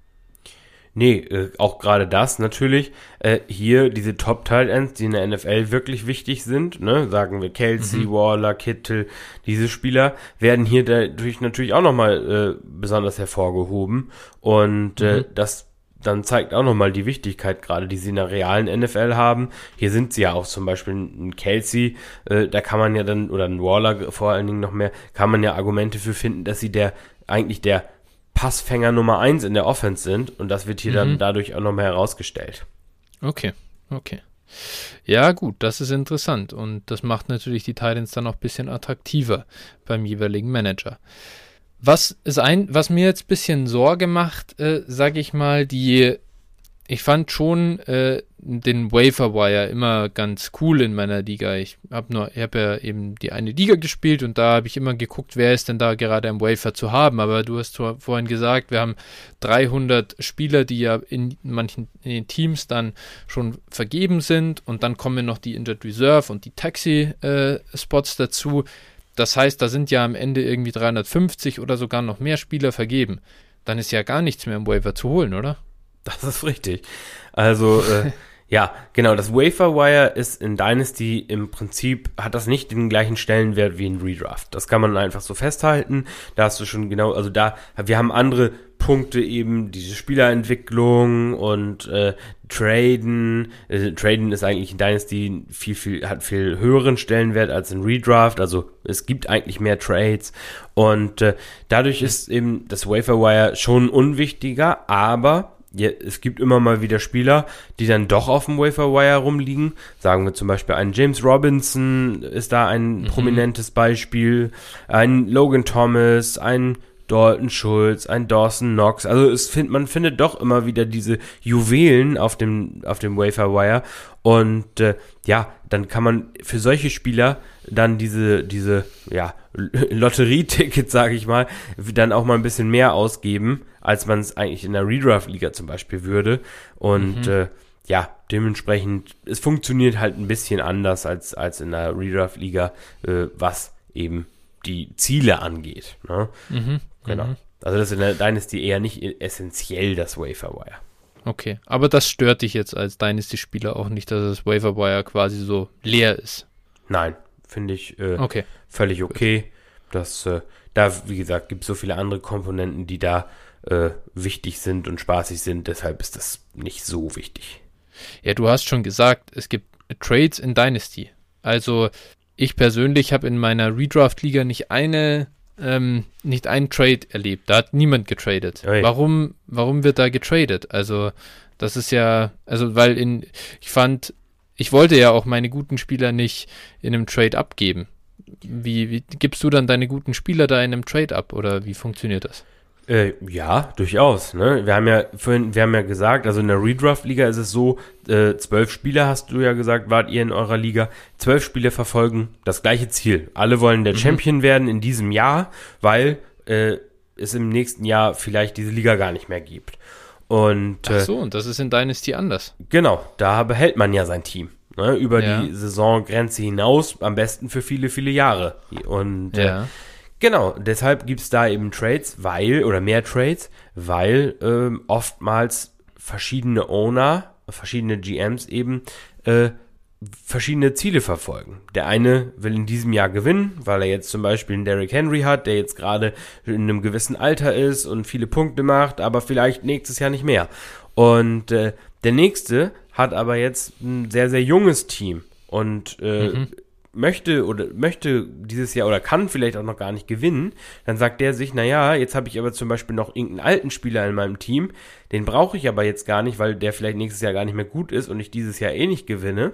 Nee, äh, auch gerade das natürlich. Äh, hier diese Top-Tight-Ends, die in der NFL wirklich wichtig sind, ne, sagen wir Kelsey, mhm. Waller, Kittel, diese Spieler werden hier dadurch natürlich auch nochmal äh, besonders hervorgehoben. Und äh, mhm. das dann zeigt auch nochmal die Wichtigkeit gerade, die sie in der realen NFL haben. Hier sind sie ja auch zum Beispiel ein Kelsey, äh, da kann man ja dann, oder ein Waller vor allen Dingen noch mehr, kann man ja Argumente für finden, dass sie der eigentlich der Passfänger Nummer 1 in der Offense sind und das wird hier mhm. dann dadurch auch nochmal herausgestellt. Okay, okay. Ja, gut, das ist interessant und das macht natürlich die Titans dann auch ein bisschen attraktiver beim jeweiligen Manager. Was ist ein, was mir jetzt ein bisschen Sorge macht, äh, sage ich mal, die ich fand schon äh, den Waferwire immer ganz cool in meiner Liga. Ich habe nur, ich habe ja eben die eine Liga gespielt und da habe ich immer geguckt, wer ist denn da gerade am Wafer zu haben. Aber du hast vorhin gesagt, wir haben 300 Spieler, die ja in manchen in Teams dann schon vergeben sind und dann kommen noch die Injured Reserve und die Taxi-Spots äh, dazu. Das heißt, da sind ja am Ende irgendwie 350 oder sogar noch mehr Spieler vergeben. Dann ist ja gar nichts mehr im Waiver zu holen, oder? Das ist richtig. Also, äh, ja, genau, das Waferwire ist in Dynasty im Prinzip, hat das nicht den gleichen Stellenwert wie in Redraft. Das kann man einfach so festhalten. Da hast du schon genau, also da, wir haben andere Punkte eben, diese Spielerentwicklung und äh, Traden. Äh, Traden ist eigentlich in Dynasty viel, viel, hat viel höheren Stellenwert als in Redraft. Also es gibt eigentlich mehr Trades. Und äh, dadurch ist eben das Waferwire schon unwichtiger, aber ja, es gibt immer mal wieder Spieler, die dann doch auf dem Waferwire rumliegen. Sagen wir zum Beispiel ein James Robinson ist da ein mhm. prominentes Beispiel, ein Logan Thomas, ein Dalton Schulz, ein Dawson Knox. Also es find, man findet doch immer wieder diese Juwelen auf dem, auf dem Waferwire. Und äh, ja, dann kann man für solche Spieler dann diese, diese ja, Lotterietickets, sage ich mal, dann auch mal ein bisschen mehr ausgeben, als man es eigentlich in der Redraft-Liga zum Beispiel würde. Und mhm. äh, ja, dementsprechend, es funktioniert halt ein bisschen anders als, als in der Redraft-Liga, äh, was eben die Ziele angeht. Ne? Mhm. Genau. Mhm. Also das ist in der Dynasty eher nicht essentiell, das Waferwire. Okay, aber das stört dich jetzt als Dynasty-Spieler auch nicht, dass das Waferwire quasi so leer ist? Nein, finde ich äh, okay. völlig okay. Das, äh, da, wie gesagt, gibt es so viele andere Komponenten, die da äh, wichtig sind und spaßig sind, deshalb ist das nicht so wichtig. Ja, du hast schon gesagt, es gibt Trades in Dynasty. Also ich persönlich habe in meiner Redraft-Liga nicht eine, ähm, nicht einen Trade erlebt. Da hat niemand getradet. Oi. Warum, warum wird da getradet? Also das ist ja, also weil in, ich fand, ich wollte ja auch meine guten Spieler nicht in einem Trade abgeben. Wie, wie gibst du dann deine guten Spieler da in einem Trade ab oder wie funktioniert das? Äh, ja, durchaus. Ne? Wir haben ja vorhin, wir haben ja gesagt, also in der Redraft-Liga ist es so, äh, zwölf Spieler hast du ja gesagt, wart ihr in eurer Liga. Zwölf Spieler verfolgen das gleiche Ziel. Alle wollen der mhm. Champion werden in diesem Jahr, weil äh, es im nächsten Jahr vielleicht diese Liga gar nicht mehr gibt. Und, Ach so, und das ist in Dynasty anders. Genau, da behält man ja sein Team. Ne, über Ja. die Saisongrenze hinaus, am besten für viele, viele Jahre. Und äh, Ja. Genau, deshalb gibt's da eben Trades, weil, oder mehr Trades, weil ähm, oftmals verschiedene Owner, verschiedene GMs eben äh, verschiedene Ziele verfolgen. Der eine will in diesem Jahr gewinnen, weil er jetzt zum Beispiel einen Derrick Henry hat, der jetzt gerade in einem gewissen Alter ist und viele Punkte macht, aber vielleicht nächstes Jahr nicht mehr. Und äh, der nächste hat aber jetzt ein sehr, sehr junges Team und äh, möchte oder möchte dieses Jahr oder kann vielleicht auch noch gar nicht gewinnen, dann sagt der sich, naja, jetzt habe ich aber zum Beispiel noch irgendeinen alten Spieler in meinem Team, den brauche ich aber jetzt gar nicht, weil der vielleicht nächstes Jahr gar nicht mehr gut ist und ich dieses Jahr eh nicht gewinne.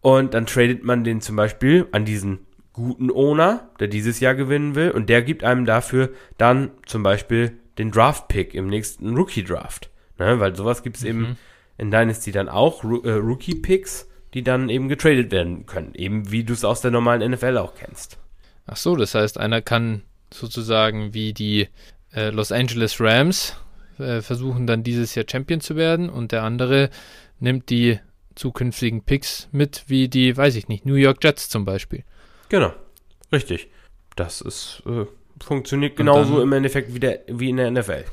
Und dann tradet man den zum Beispiel an diesen guten Owner, der dieses Jahr gewinnen will, und der gibt einem dafür dann zum Beispiel den Draft-Pick im nächsten Rookie-Draft. Ne? Weil sowas gibt es eben in Dynasty dann auch, Ru äh, Rookie-Picks, die dann eben getradet werden können. Eben wie du es aus der normalen NFL auch kennst. Ach so, das heißt, einer kann sozusagen wie die äh, Los Angeles Rams äh, versuchen dann dieses Jahr Champion zu werden und der andere nimmt die zukünftigen Picks mit, wie die, weiß ich nicht, New York Jets zum Beispiel. Genau, richtig. Das ist, äh, funktioniert genauso im Endeffekt wie, der, wie in der NFL.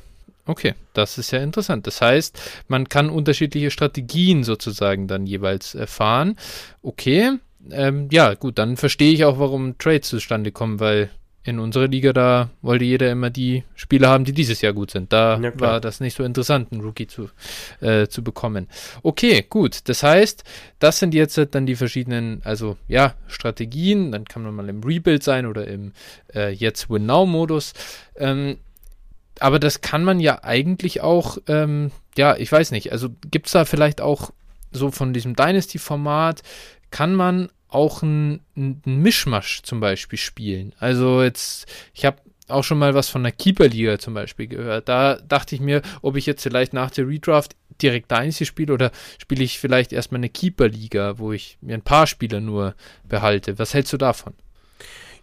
Okay, das ist ja interessant. Das heißt, man kann unterschiedliche Strategien sozusagen dann jeweils erfahren. Okay, ähm, ja, gut, dann verstehe ich auch, warum Trades zustande kommen, weil in unserer Liga da wollte jeder immer die Spieler haben, die dieses Jahr gut sind. Da Ja, war das nicht so interessant, einen Rookie zu, äh, zu bekommen. Okay, gut. Das heißt, das sind jetzt dann die verschiedenen, also ja, Strategien. Dann kann man mal im Rebuild sein oder im äh, jetzt Win Now Modus. Ähm, aber das kann man ja eigentlich auch, ähm, ja, ich weiß nicht, also gibt es da vielleicht auch so von diesem Dynasty-Format, kann man auch ein, ein Mischmasch zum Beispiel spielen. Also jetzt, ich habe auch schon mal was von der Keeper-Liga zum Beispiel gehört. Da dachte ich mir, ob ich jetzt vielleicht nach der Redraft direkt Dynasty spiele oder spiele ich vielleicht erstmal eine Keeper-Liga, wo ich mir ein paar Spieler nur behalte. Was hältst du davon?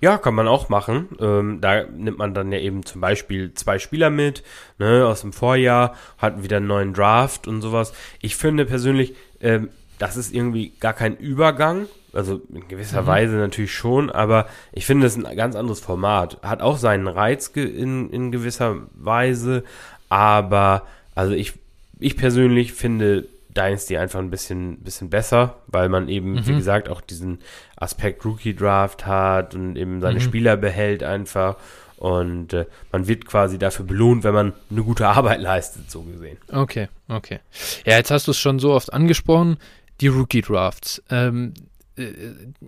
Ja, kann man auch machen. Ähm, da nimmt man dann ja eben zum Beispiel zwei Spieler mit, ne, aus dem Vorjahr, hat wieder einen neuen Draft und sowas. Ich finde persönlich, ähm, das ist irgendwie gar kein Übergang. Also in gewisser Weise natürlich schon, aber ich finde es ein ganz anderes Format. Hat auch seinen Reiz in, in gewisser Weise, aber also ich, ich persönlich finde Dynasty einfach ein bisschen, bisschen besser, weil man eben, wie gesagt, auch diesen Aspekt Rookie Draft hat und eben seine Spieler behält einfach. Und äh, man wird quasi dafür belohnt, wenn man eine gute Arbeit leistet, so gesehen. Okay, okay. Ja, jetzt hast du es schon so oft angesprochen, die Rookie Drafts. Ähm, äh,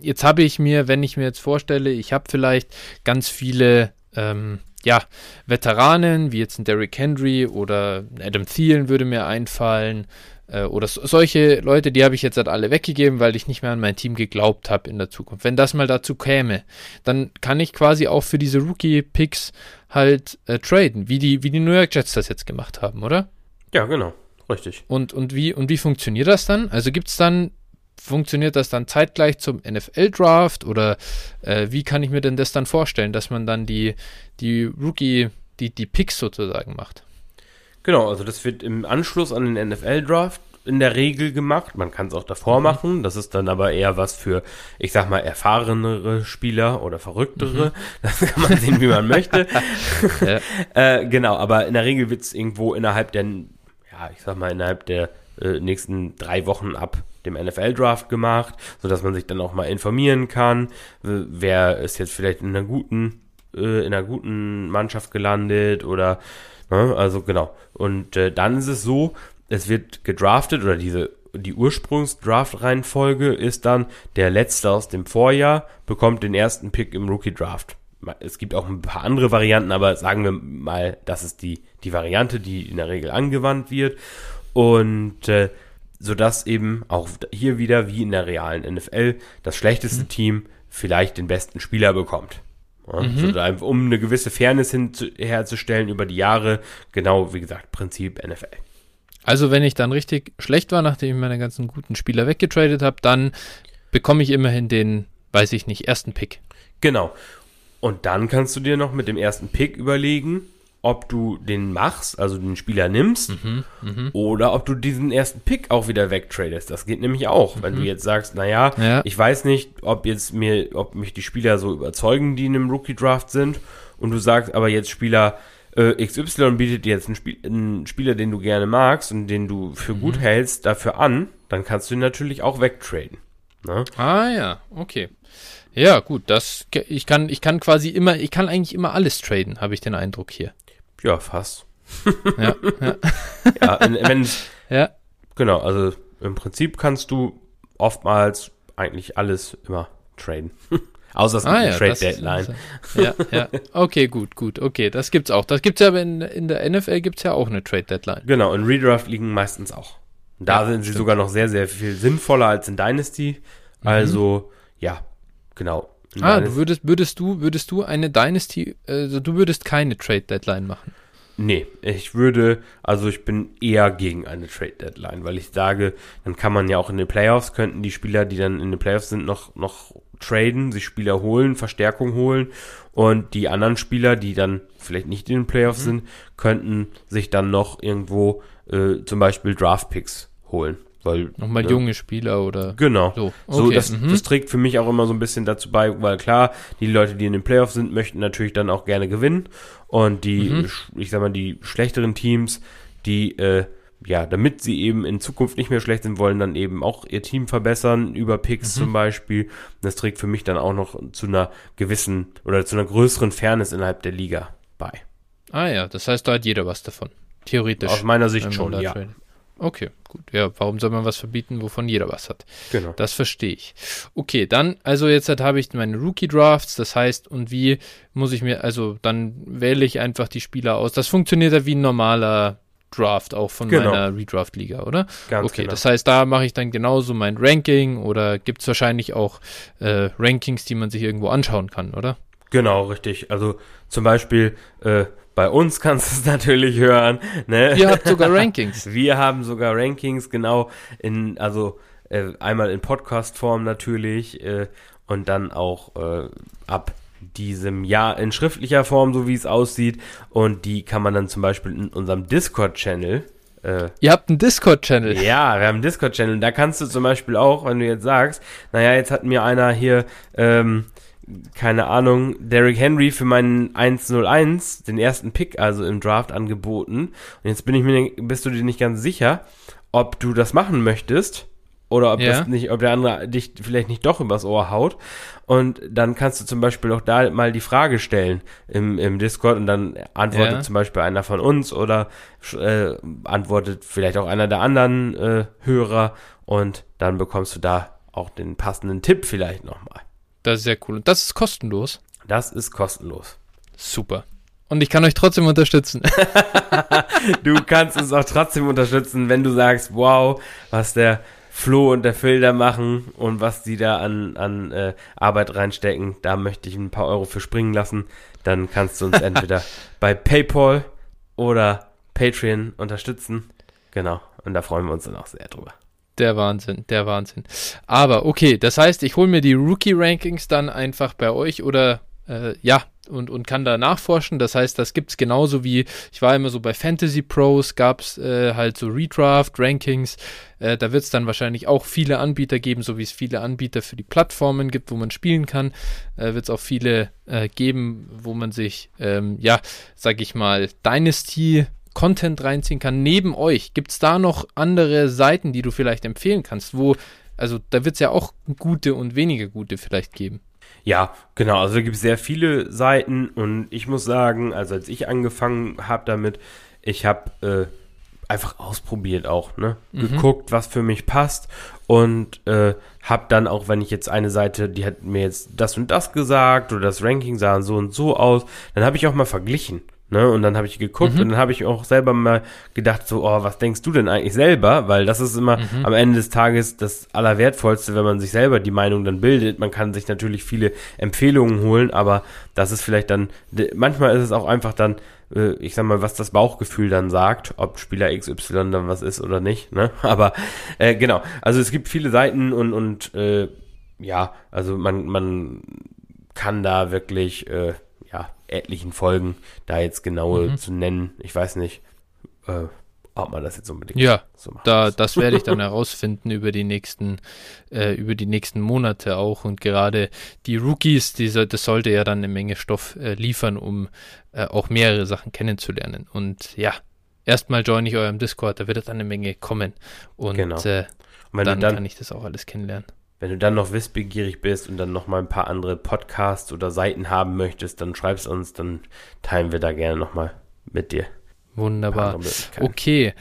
jetzt habe ich mir, wenn ich mir jetzt vorstelle, ich habe vielleicht ganz viele ähm, ja, Veteranen, wie jetzt ein Derrick Henry oder Adam Thielen würde mir einfallen. Äh, oder so, solche Leute, die habe ich jetzt halt alle weggegeben, weil ich nicht mehr an mein Team geglaubt habe in der Zukunft. Wenn das mal dazu käme, dann kann ich quasi auch für diese Rookie-Picks halt äh, traden, wie die, wie die New York Jets das jetzt gemacht haben, oder? Ja, genau. Richtig. Und, und, wie, und wie funktioniert das dann? Also gibt es dann, funktioniert das dann zeitgleich zum NFL-Draft oder äh, wie kann ich mir denn das dann vorstellen, dass man dann die, die Rookie, die, die Picks sozusagen macht? Genau, also das wird im Anschluss an den NFL-Draft in der Regel gemacht. Man kann es auch davor machen. Das ist dann aber eher was für, ich sag mal, erfahrenere Spieler oder verrücktere. Das kann man sehen, wie man möchte. Äh, genau, aber in der Regel wird es irgendwo innerhalb der, ja, ich sag mal, innerhalb der äh, nächsten drei Wochen ab dem NFL-Draft gemacht, sodass man sich dann auch mal informieren kann, wer ist jetzt vielleicht in einer guten, äh, in einer guten Mannschaft gelandet oder? Also genau. Und äh, dann ist es so, es wird gedraftet oder diese die Ursprungs-Draft-Reihenfolge ist dann der letzte aus dem Vorjahr bekommt den ersten Pick im Rookie-Draft. Es gibt auch ein paar andere Varianten, aber sagen wir mal, das ist die, die Variante, die in der Regel angewandt wird. Und äh, sodass eben auch hier wieder wie in der realen NFL das schlechteste Team vielleicht den besten Spieler bekommt. Ja, so einfach, um eine gewisse Fairness hin, herzustellen über die Jahre. Genau, wie gesagt, Prinzip NFL. Also wenn ich dann richtig schlecht war, nachdem ich meine ganzen guten Spieler weggetradet habe, dann bekomme ich immerhin den, weiß ich nicht, ersten Pick. Genau. Und dann kannst du dir noch mit dem ersten Pick überlegen, ob du den machst, also den Spieler nimmst, Mhm, mhm. oder ob du diesen ersten Pick auch wieder wegtradest. Das geht nämlich auch. Wenn du jetzt sagst, naja, Ja. ich weiß nicht, ob jetzt mir, ob mich die Spieler so überzeugen, die in einem Rookie-Draft sind, und du sagst aber jetzt Spieler äh, XY bietet dir jetzt einen, Spiel, einen Spieler, den du gerne magst und den du für Mhm. gut hältst, dafür an, dann kannst du ihn natürlich auch wegtraden. Ne? Ah ja, okay. Ja, gut, das ich kann ich kann quasi immer ich kann eigentlich immer alles traden, habe ich den Eindruck hier. Ja, fast. Ja, ja. Ja, wenn, ja. genau, also im Prinzip kannst du oftmals eigentlich alles immer traden. Außer es Ah eine ja, Trade Deadline. Ja, ja. Okay, gut, gut. Okay, das gibt's auch. Das gibt's ja aber in, in der NFL gibt's ja auch eine Trade Deadline. Genau, in Redraft liegen meistens auch. Da Ja, sind sie stimmt. sogar noch sehr, sehr viel sinnvoller als in Dynasty. Also, ja, genau. Ah, du würdest würdest du würdest du eine Dynasty also du würdest keine Trade Deadline machen. Nee, ich würde, also ich bin eher gegen eine Trade Deadline, weil ich sage, dann kann man ja auch in den Playoffs, könnten die Spieler, die dann in den Playoffs sind, noch, noch traden, sich Spieler holen, Verstärkung holen und die anderen Spieler, die dann vielleicht nicht in den Mhm. Playoffs sind, könnten sich dann noch irgendwo äh, zum Beispiel Draft Picks holen. Weil, Nochmal ne, junge Spieler oder Genau. so. So, Okay, das, mhm. das trägt für mich auch immer so ein bisschen dazu bei, weil klar, die Leute, die in den Playoffs sind, möchten natürlich dann auch gerne gewinnen. Und die, Mhm. ich sag mal, die schlechteren Teams, die, äh, ja, damit sie eben in Zukunft nicht mehr schlecht sind, wollen dann eben auch ihr Team verbessern, über Picks Mhm. zum Beispiel. Das trägt für mich dann auch noch zu einer gewissen oder zu einer größeren Fairness innerhalb der Liga bei. Ah ja, das heißt, da hat jeder was davon. Theoretisch. Aus meiner Sicht schon, ja. tradet. Okay, gut. Ja, warum soll man was verbieten, wovon jeder was hat? Genau. Das verstehe ich. Okay, dann, also jetzt halt habe ich meine Rookie-Drafts, das heißt, und wie muss ich mir, also dann wähle ich einfach die Spieler aus. Das funktioniert ja wie ein normaler Draft auch von Genau. meiner Redraft-Liga, oder? Ganz okay, genau. das heißt, da mache ich dann genauso mein Ranking oder gibt es wahrscheinlich auch äh, Rankings, die man sich irgendwo anschauen kann, oder? Genau, richtig. Also zum Beispiel äh, bei uns kannst du es natürlich hören. Ne? Ihr habt sogar Rankings. Wir haben sogar Rankings, genau, in, also äh, einmal in Podcast-Form natürlich äh, und dann auch äh, ab diesem Jahr in schriftlicher Form, so wie es aussieht. Und die kann man dann zum Beispiel in unserem Discord-Channel äh, Ihr habt einen Discord-Channel. ja, wir haben einen Discord-Channel. Da kannst du zum Beispiel auch, wenn du jetzt sagst, naja, jetzt hat mir einer hier, ähm, keine Ahnung, Derrick Henry für meinen 101, den ersten Pick also im Draft angeboten. Und jetzt bin ich mir, bist du dir nicht ganz sicher, ob du das machen möchtest. Oder ob Ja. das nicht, ob der andere dich vielleicht nicht doch übers Ohr haut. Und dann kannst du zum Beispiel auch da mal die Frage stellen im, im Discord und dann antwortet Ja. zum Beispiel einer von uns oder äh, antwortet vielleicht auch einer der anderen äh, Hörer und dann bekommst du da auch den passenden Tipp vielleicht nochmal. Das ist sehr cool. Und das ist kostenlos. Das ist kostenlos. Super. Und ich kann euch trotzdem unterstützen. Du kannst uns auch trotzdem unterstützen, wenn du sagst, wow, was der Flo und der Phil da machen und was die da an, an äh, Arbeit reinstecken, da möchte ich ein paar Euro für springen lassen. Dann kannst du uns entweder bei PayPal oder Patreon unterstützen. Genau. Und da freuen wir uns dann auch sehr drüber. Der Wahnsinn, der Wahnsinn. Aber okay, das heißt, ich hole mir die Rookie-Rankings dann einfach bei euch oder äh, ja, und, und kann da nachforschen. Das heißt, das gibt's genauso wie, ich war immer so bei Fantasy Pros, gab's äh, halt so Redraft-Rankings. Äh, da wird's dann wahrscheinlich auch viele Anbieter geben, so wie es viele Anbieter für die Plattformen gibt, wo man spielen kann. Äh, wird's auch viele äh, geben, wo man sich, ähm, ja, sag ich mal, Dynasty Content reinziehen kann. Neben euch, gibt es da noch andere Seiten, die du vielleicht empfehlen kannst, wo, also da wird es ja auch gute und weniger gute vielleicht geben. Ja, genau. Also da gibt es sehr viele Seiten und ich muss sagen, also als ich angefangen habe damit, ich habe äh, einfach ausprobiert auch, ne? Geguckt, was für mich passt und äh, habe dann auch, wenn ich jetzt eine Seite, die hat mir jetzt das und das gesagt oder das Ranking sah so und so aus, dann habe ich auch mal verglichen. Ne, und dann habe ich geguckt und dann habe ich auch selber mal gedacht, so, oh, was denkst du denn eigentlich selber? Weil das ist immer am Ende des Tages das Allerwertvollste, wenn man sich selber die Meinung dann bildet. Man kann sich natürlich viele Empfehlungen holen, aber das ist vielleicht dann, manchmal ist es auch einfach dann, äh, ich sag mal, was das Bauchgefühl dann sagt, ob Spieler XY dann was ist oder nicht. Ne? Aber äh, genau, also es gibt viele Seiten und, und äh, ja, also man, man kann da wirklich, äh, ja, etlichen Folgen da jetzt genaue mhm. zu nennen. Ich weiß nicht, äh, ob man das jetzt unbedingt ja, so macht. Da, das werde ich dann herausfinden über die nächsten, äh, über die nächsten Monate auch. Und gerade die Rookies, diese, das sollte ja dann eine Menge Stoff äh, liefern, um äh, auch mehrere Sachen kennenzulernen. Und ja, erstmal join ich eurem Discord, da wird dann eine Menge kommen. Und, genau. Äh, und dann, dann kann ich das auch alles kennenlernen. Wenn du dann noch wissbegierig bist und dann noch mal ein paar andere Podcasts oder Seiten haben möchtest, dann schreib's uns, dann teilen wir da gerne noch mal mit dir. Wunderbar. Okay.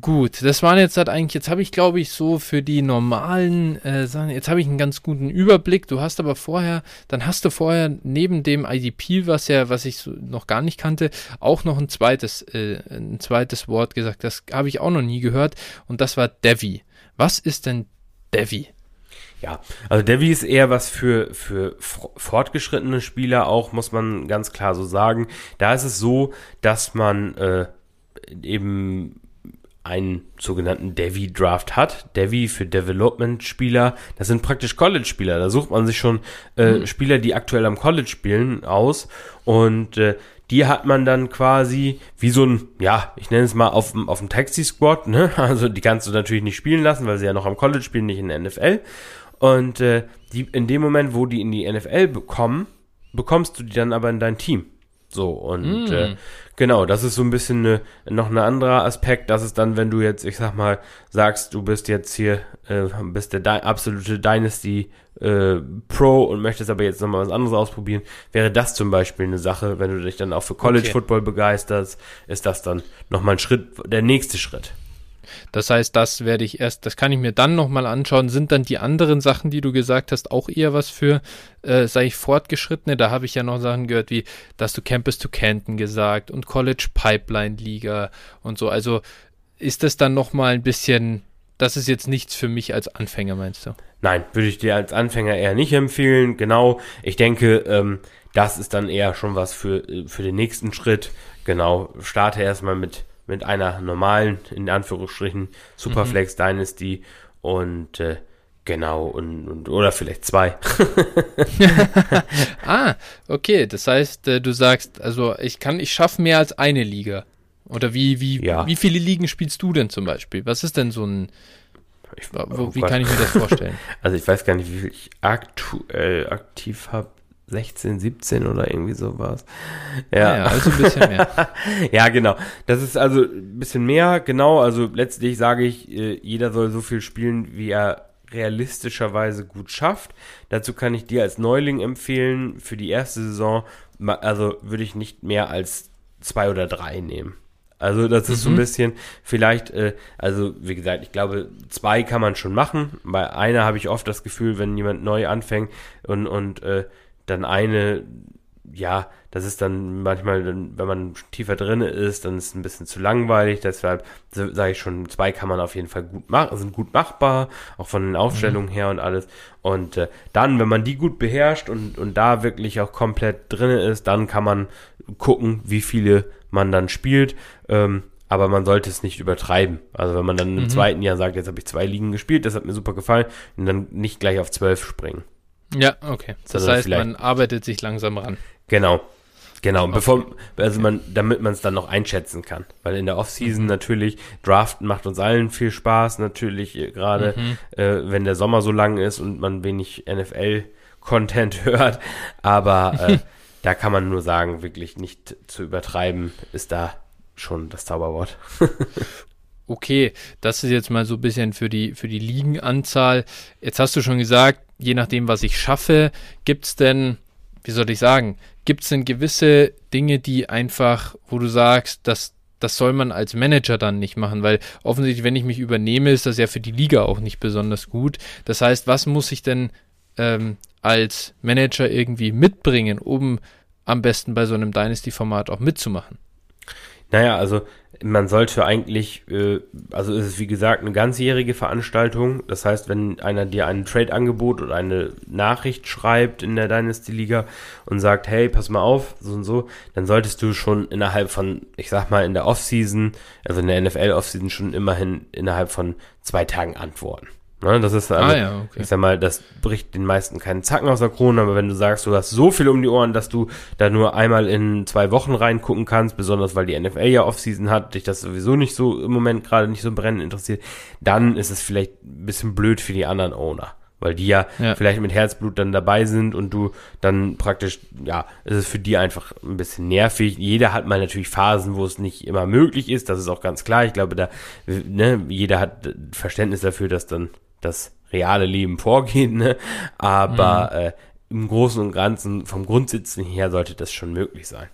Gut, das waren jetzt halt eigentlich, jetzt habe ich glaube ich so für die normalen äh, Sachen, jetzt habe ich einen ganz guten Überblick. Du hast aber vorher, dann hast du vorher neben dem IDP, was ja, was ich so noch gar nicht kannte, auch noch ein zweites, äh, ein zweites Wort gesagt. Das habe ich auch noch nie gehört und das war Devi. Was ist denn Devi? Ja, also Devi ist eher was für, für fortgeschrittene Spieler auch, muss man ganz klar so sagen. Da ist es so, dass man äh, eben einen sogenannten Devi Draft hat. Devi für Development Spieler. Das sind praktisch College Spieler. Da sucht man sich schon äh, mhm. Spieler, die aktuell am College spielen, aus. Und äh, die hat man dann quasi wie so ein, ja, ich nenne es mal auf, auf dem Taxi Squad, ne? Also die kannst du natürlich nicht spielen lassen, weil sie ja noch am College spielen, nicht in der NFL. Und äh, die, in dem Moment, wo die in die NFL bekommen, bekommst du die dann aber in dein Team. So, und mm. äh, genau, das ist so ein bisschen ne, noch ein anderer Aspekt. Das ist dann, wenn du jetzt, ich sag mal, sagst, du bist jetzt hier, äh, bist der Di absolute Dynasty äh, Pro und möchtest aber jetzt nochmal was anderes ausprobieren, wäre das zum Beispiel eine Sache, wenn du dich dann auch für College okay. Football begeisterst, ist das dann nochmal ein Schritt, der nächste Schritt. Das heißt, das werde ich erst, das kann ich mir dann nochmal anschauen. Sind dann die anderen Sachen, die du gesagt hast, auch eher was für, äh, sage ich, Fortgeschrittene? Da habe ich ja noch Sachen gehört, wie, dass du Campus to Canton gesagt und College Pipeline Liga und so. Also ist das dann nochmal ein bisschen, das ist jetzt nichts für mich als Anfänger, meinst du? Nein, würde ich dir als Anfänger eher nicht empfehlen. Genau, ich denke, ähm, das ist dann eher schon was für, äh, für den nächsten Schritt. Genau, starte erstmal mit mit einer normalen, in Anführungsstrichen, Superflex mhm. Dynasty und äh, genau, und, und, oder vielleicht zwei. ah, okay, das heißt, äh, du sagst, also ich kann, ich schaffe mehr als eine Liga. Oder wie, wie, ja. wie viele Ligen spielst du denn zum Beispiel? Was ist denn so ein ich, oh wie Gott. kann ich mir das vorstellen? Also ich weiß gar nicht, wie viel ich aktuell aktiv habe. 16, 17 oder irgendwie sowas. Ja, ja also ein bisschen mehr. ja, genau. Das ist also ein bisschen mehr, genau. Also letztlich sage ich, äh, jeder soll so viel spielen, wie er realistischerweise gut schafft. Dazu kann ich dir als Neuling empfehlen, für die erste Saison, also würde ich nicht mehr als zwei oder drei nehmen. Also das ist mhm. so ein mhm. bisschen vielleicht, äh, also wie gesagt, ich glaube, zwei kann man schon machen. Bei einer habe ich oft das Gefühl, wenn jemand neu anfängt und, und äh, dann eine, ja, das ist dann manchmal, wenn man tiefer drin ist, dann ist es ein bisschen zu langweilig. Deshalb sage ich schon, zwei kann man auf jeden Fall gut machen, sind gut machbar, auch von den Aufstellungen mhm. her und alles. Und äh, dann, wenn man die gut beherrscht und, und da wirklich auch komplett drin ist, dann kann man gucken, wie viele man dann spielt. Ähm, aber man sollte es nicht übertreiben. Also wenn man dann im mhm. zweiten Jahr sagt, jetzt habe ich zwei Ligen gespielt, das hat mir super gefallen, und dann nicht gleich auf zwölf springen. Ja, okay. Das heißt, man arbeitet sich langsam ran. Genau. Genau, okay. bevor, also man, damit man es dann noch einschätzen kann. Weil in der Offseason mhm. natürlich, Draften macht uns allen viel Spaß, natürlich, äh, gerade mhm. äh, wenn der Sommer so lang ist und man wenig NFL-Content hört. Aber äh, da kann man nur sagen, wirklich nicht zu übertreiben, ist da schon das Zauberwort. okay, das ist jetzt mal so ein bisschen für die, für die Ligenanzahl. Jetzt hast du schon gesagt, je nachdem, was ich schaffe, gibt es denn, wie soll ich sagen, gibt es denn gewisse Dinge, die einfach, wo du sagst, dass das soll man als Manager dann nicht machen, weil offensichtlich, wenn ich mich übernehme, ist das ja für die Liga auch nicht besonders gut. Das heißt, was muss ich denn ähm, als Manager irgendwie mitbringen, um am besten bei so einem Dynasty-Format auch mitzumachen? Naja, also man sollte eigentlich, äh, also ist es wie gesagt eine ganzjährige Veranstaltung. Das heißt, wenn einer dir ein Trade-Angebot oder eine Nachricht schreibt in der Dynasty-Liga und sagt, hey, pass mal auf, so und so, dann solltest du schon innerhalb von, ich sag mal, in der Offseason, also in der NFL-Offseason schon immerhin innerhalb von zwei Tagen antworten. Ne, das ist also, ah, ja, okay. ich sag mal, das bricht den meisten keinen Zacken aus der Krone, aber wenn du sagst, du hast so viel um die Ohren, dass du da nur einmal in zwei Wochen reingucken kannst, besonders weil die NFL ja Offseason hat, dich das sowieso nicht so im Moment gerade nicht so brennend interessiert, dann ist es vielleicht ein bisschen blöd für die anderen Owner weil die ja, ja, vielleicht mit Herzblut dann dabei sind und du dann praktisch, ja, es ist für die einfach ein bisschen nervig. Jeder hat mal natürlich Phasen, wo es nicht immer möglich ist, das ist auch ganz klar. Ich glaube, da, ne, jeder hat Verständnis dafür, dass dann das reale Leben vorgeht, ne? aber mhm. äh, im Großen und Ganzen, vom Grundsitzen her sollte das schon möglich sein.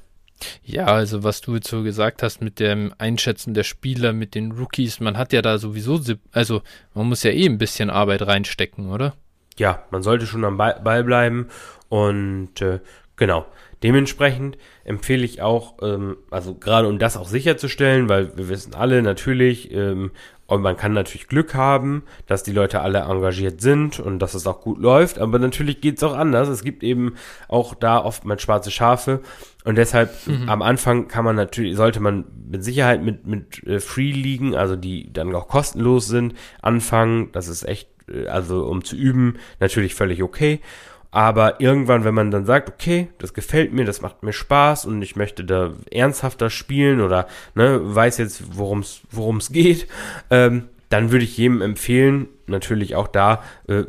Ja, also was du jetzt so gesagt hast mit dem Einschätzen der Spieler, mit den Rookies, man hat ja da sowieso, also man muss ja eh ein bisschen Arbeit reinstecken, oder? Ja, man sollte schon am Ball bleiben und äh, genau. Dementsprechend empfehle ich auch, ähm, also gerade um das auch sicherzustellen, weil wir wissen alle natürlich, ähm, und man kann natürlich Glück haben, dass die Leute alle engagiert sind und dass es auch gut läuft, aber natürlich geht es auch anders. Es gibt eben auch da oftmals schwarze Schafe und deshalb mhm. am Anfang kann man natürlich, sollte man mit Sicherheit mit, mit äh, Free liegen, also die dann auch kostenlos sind, anfangen. Das ist echt, äh, also um zu üben, natürlich völlig okay. Aber irgendwann, wenn man dann sagt, okay, das gefällt mir, das macht mir Spaß und ich möchte da ernsthafter spielen oder ne, weiß jetzt, worum es geht, ähm, dann würde ich jedem empfehlen, natürlich auch da, äh,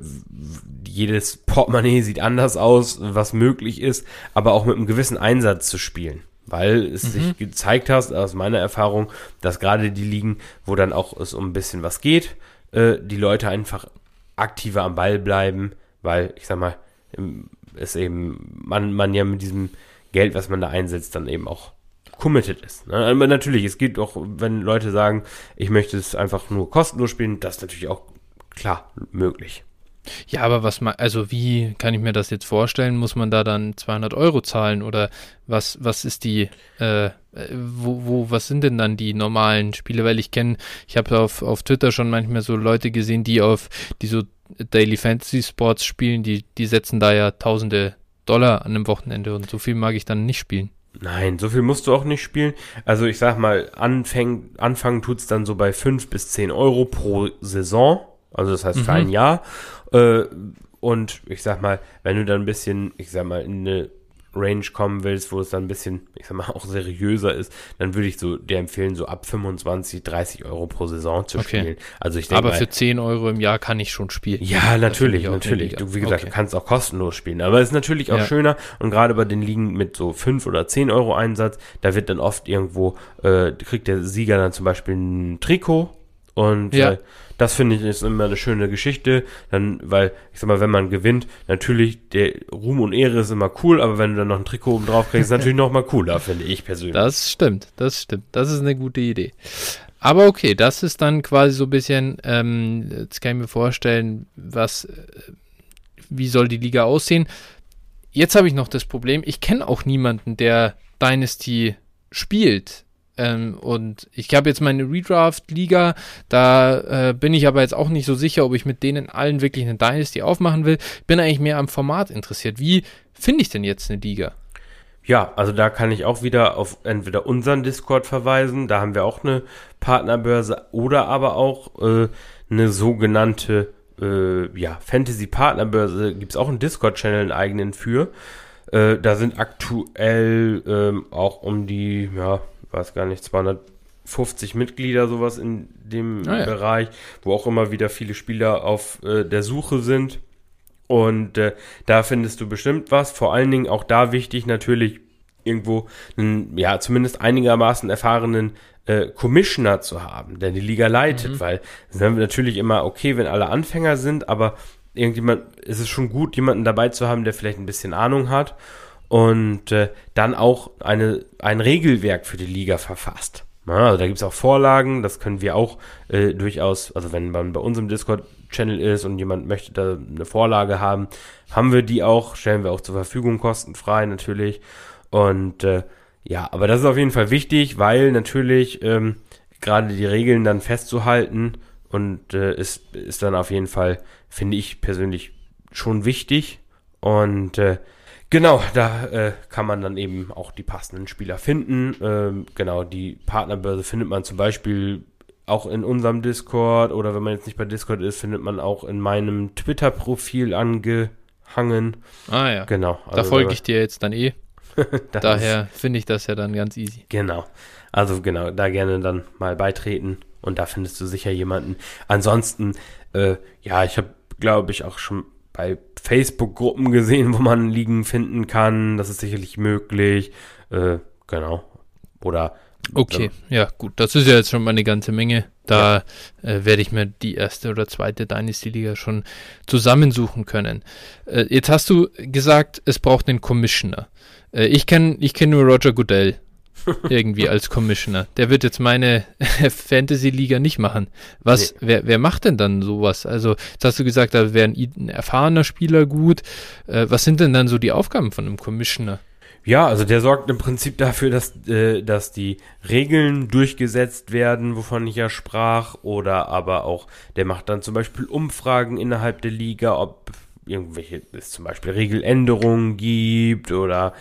jedes Portemonnaie sieht anders aus, was möglich ist, aber auch mit einem gewissen Einsatz zu spielen. Weil es mhm. sich gezeigt hat, aus meiner Erfahrung, dass gerade die Ligen, wo dann auch es um ein bisschen was geht, äh, die Leute einfach aktiver am Ball bleiben, weil, ich sag mal, ist eben, man, man ja mit diesem Geld, was man da einsetzt, dann eben auch committed ist. Ne? Aber natürlich, es geht auch, wenn Leute sagen, ich möchte es einfach nur kostenlos spielen, das ist natürlich auch klar möglich. Ja, aber was man, also wie kann ich mir das jetzt vorstellen? Muss man da dann 200 Euro zahlen oder was, was ist die, äh, wo, wo, was sind denn dann die normalen Spiele? Weil ich kenne, ich habe auf, auf Twitter schon manchmal so Leute gesehen, die auf, die so Daily Fantasy Sports spielen, die, die setzen da ja tausende Dollar an einem Wochenende und so viel mag ich dann nicht spielen. Nein, so viel musst du auch nicht spielen. Also ich sag mal, anfäng, anfangen tut's dann so bei 5 bis 10 Euro pro Saison. Also das heißt für mhm. ein Jahr. Äh, und ich sag mal, wenn du dann ein bisschen, ich sag mal, in eine Range kommen willst, wo es dann ein bisschen, ich sag mal, auch seriöser ist, dann würde ich so dir empfehlen, so ab 25, 30 Euro pro Saison zu okay. spielen. Also ich denke Aber mal, für 10 Euro im Jahr kann ich schon spielen. Ja, natürlich, natürlich. Du, wie gesagt, okay. du kannst auch kostenlos spielen. Aber es ist natürlich auch ja. schöner und gerade bei den Ligen mit so 5 oder 10 Euro Einsatz, da wird dann oft irgendwo, äh, kriegt der Sieger dann zum Beispiel ein Trikot und ja. äh, das finde ich ist immer eine schöne Geschichte, dann, weil, ich sag mal, wenn man gewinnt, natürlich, der Ruhm und Ehre ist immer cool, aber wenn du dann noch ein Trikot oben drauf kriegst, ist natürlich noch mal cooler, finde ich persönlich. Das stimmt, das stimmt. Das ist eine gute Idee. Aber okay, das ist dann quasi so ein bisschen, ähm, jetzt kann ich mir vorstellen, was, äh, wie soll die Liga aussehen. Jetzt habe ich noch das Problem, ich kenne auch niemanden, der Dynasty spielt. Ähm, und ich habe jetzt meine Redraft-Liga, da äh, bin ich aber jetzt auch nicht so sicher, ob ich mit denen allen wirklich eine Dynasty aufmachen will. Bin eigentlich mehr am Format interessiert. Wie finde ich denn jetzt eine Liga? Ja, also da kann ich auch wieder auf entweder unseren Discord verweisen, da haben wir auch eine Partnerbörse oder aber auch äh, eine sogenannte äh, ja, Fantasy-Partnerbörse, gibt es auch einen Discord-Channel, einen eigenen für. Äh, da sind aktuell ähm, auch um die, ja, weiß gar nicht, 250 Mitglieder, sowas in dem ah, ja. Bereich, wo auch immer wieder viele Spieler auf äh, der Suche sind. Und äh, da findest du bestimmt was. Vor allen Dingen auch da wichtig natürlich irgendwo einen, ja, zumindest einigermaßen erfahrenen äh, Commissioner zu haben, der die Liga leitet, mhm. weil es ist natürlich immer okay, wenn alle Anfänger sind, aber irgendjemand, ist es schon gut, jemanden dabei zu haben, der vielleicht ein bisschen Ahnung hat und äh, dann auch eine, ein Regelwerk für die Liga verfasst. Ja, also da gibt es auch Vorlagen, das können wir auch äh, durchaus, also wenn man bei uns im Discord-Channel ist und jemand möchte da eine Vorlage haben, haben wir die auch, stellen wir auch zur Verfügung, kostenfrei natürlich. Und äh, ja, aber das ist auf jeden Fall wichtig, weil natürlich ähm, gerade die Regeln dann festzuhalten und äh, ist, ist dann auf jeden Fall, finde ich persönlich, schon wichtig. Und äh, Genau, da äh, kann man dann eben auch die passenden Spieler finden. Ähm, genau, die Partnerbörse findet man zum Beispiel auch in unserem Discord oder wenn man jetzt nicht bei Discord ist, findet man auch in meinem Twitter-Profil angehangen. Ah ja. Genau. da folge ich dir jetzt dann eh. Daher finde ich das ja dann ganz easy. Genau. Also genau, da gerne dann mal beitreten und da findest du sicher jemanden. Ansonsten, äh, ja, ich habe, glaube ich, auch schon bei Facebook-Gruppen gesehen, wo man Ligen finden kann. Das ist sicherlich möglich. Äh, genau. Oder Okay, ja gut, das ist ja jetzt schon mal eine ganze Menge. Da ja. äh, werde ich mir die erste oder zweite Dynasty-Liga schon zusammensuchen können. Äh, jetzt hast du gesagt, es braucht einen Commissioner. Äh, ich kenne ich kenn nur Roger Goodell irgendwie als Commissioner. Der wird jetzt meine Fantasy-Liga nicht machen. Was, nee. wer, wer macht denn dann sowas? Also, jetzt hast du gesagt, da wäre ein, erfahrener Spieler gut. Äh, was sind denn dann so die Aufgaben von einem Commissioner? Ja, also der sorgt im Prinzip dafür, dass, äh, dass die Regeln durchgesetzt werden, wovon ich ja sprach, oder aber auch, der macht dann zum Beispiel Umfragen innerhalb der Liga, ob irgendwelche, es zum Beispiel Regeländerungen gibt oder